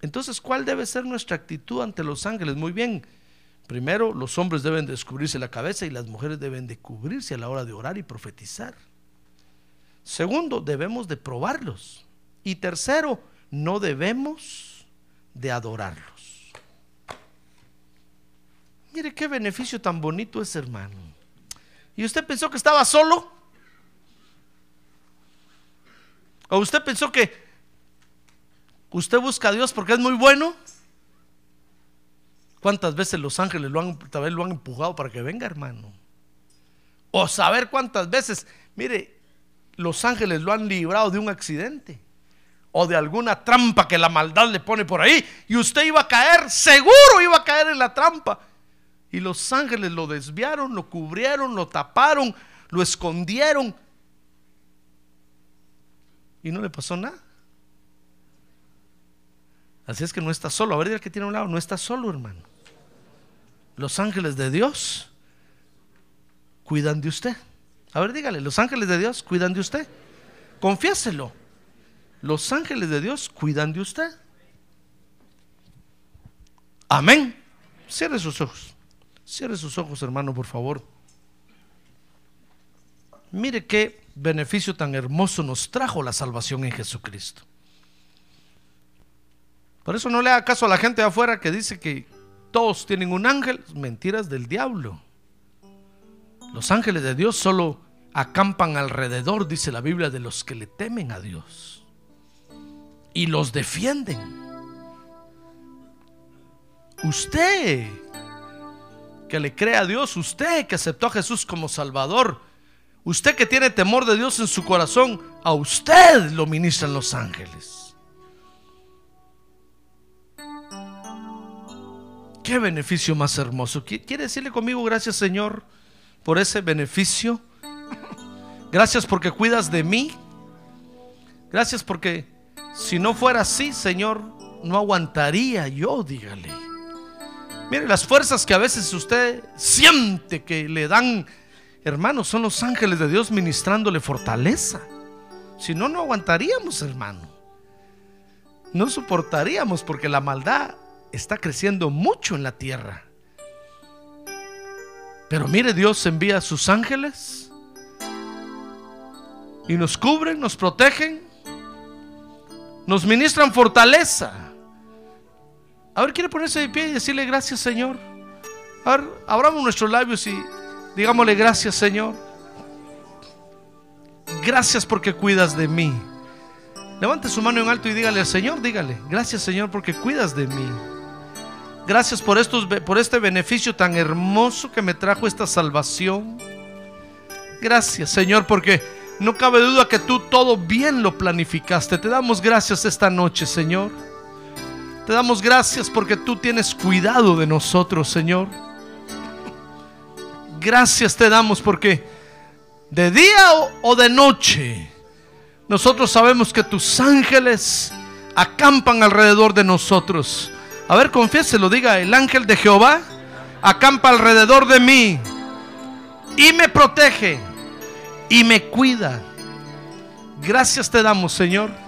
B: Entonces, ¿cuál debe ser nuestra actitud ante los ángeles? Muy bien. Primero, los hombres deben descubrirse la cabeza y las mujeres deben de cubrirse a la hora de orar y profetizar. Segundo, debemos de probarlos. Y tercero, no debemos de adorarlos. Mire qué beneficio tan bonito es, hermano. ¿Y usted pensó que estaba solo? ¿O usted pensó que usted busca a Dios porque es muy bueno? ¿Cuántas veces los ángeles lo han, tal vez lo han empujado para que venga, hermano? O saber cuántas veces, mire, los ángeles lo han librado de un accidente o de alguna trampa que la maldad le pone por ahí y usted iba a caer, seguro iba a caer en la trampa. Y los ángeles lo desviaron, lo cubrieron, lo taparon, lo escondieron. Y no le pasó nada. Así es que no está solo. A ver, el que tiene a un lado, no está solo, hermano. Los ángeles de Dios cuidan de usted. A ver, dígale, los ángeles de Dios cuidan de usted. Confiéselo. Los ángeles de Dios cuidan de usted. Amén. Cierre sus ojos. Cierre sus ojos, hermano, por favor. Mire qué beneficio tan hermoso nos trajo la salvación en Jesucristo. Por eso no le haga caso a la gente de afuera que dice que todos tienen un ángel. Mentiras del diablo. Los ángeles de Dios solo acampan alrededor, dice la Biblia, de los que le temen a Dios. Y los defienden. Usted que le cree a Dios, usted que aceptó a Jesús como Salvador, usted que tiene temor de Dios en su corazón, a usted lo ministran los ángeles. Qué beneficio más hermoso. ¿Quiere decirle conmigo gracias Señor por ese beneficio? Gracias porque cuidas de mí. Gracias porque si no fuera así, Señor, no aguantaría yo, dígale. Mire, las fuerzas que a veces usted siente que le dan, hermanos, son los ángeles de Dios ministrándole fortaleza. Si no, no aguantaríamos, hermano. No soportaríamos porque la maldad está creciendo mucho en la tierra. Pero mire, Dios envía a sus ángeles y nos cubren, nos protegen, nos ministran fortaleza. A ver, ¿quiere ponerse de pie y decirle gracias, Señor? A ver, abramos nuestros labios y digámosle gracias, Señor. Gracias porque cuidas de mí. Levante su mano en alto y dígale al Señor, dígale, gracias Señor porque cuidas de mí. Gracias por, por este beneficio tan hermoso que me trajo esta salvación. Gracias Señor porque no cabe duda que tú todo bien lo planificaste. Te damos gracias esta noche Señor. Te damos gracias porque tú tienes cuidado de nosotros, Señor. Gracias te damos porque de día o, de noche nosotros sabemos que tus ángeles acampan alrededor de nosotros. A ver, confiéselo, diga, el ángel de Jehová acampa alrededor de mí y me protege. y me cuida. Gracias te damos, Señor.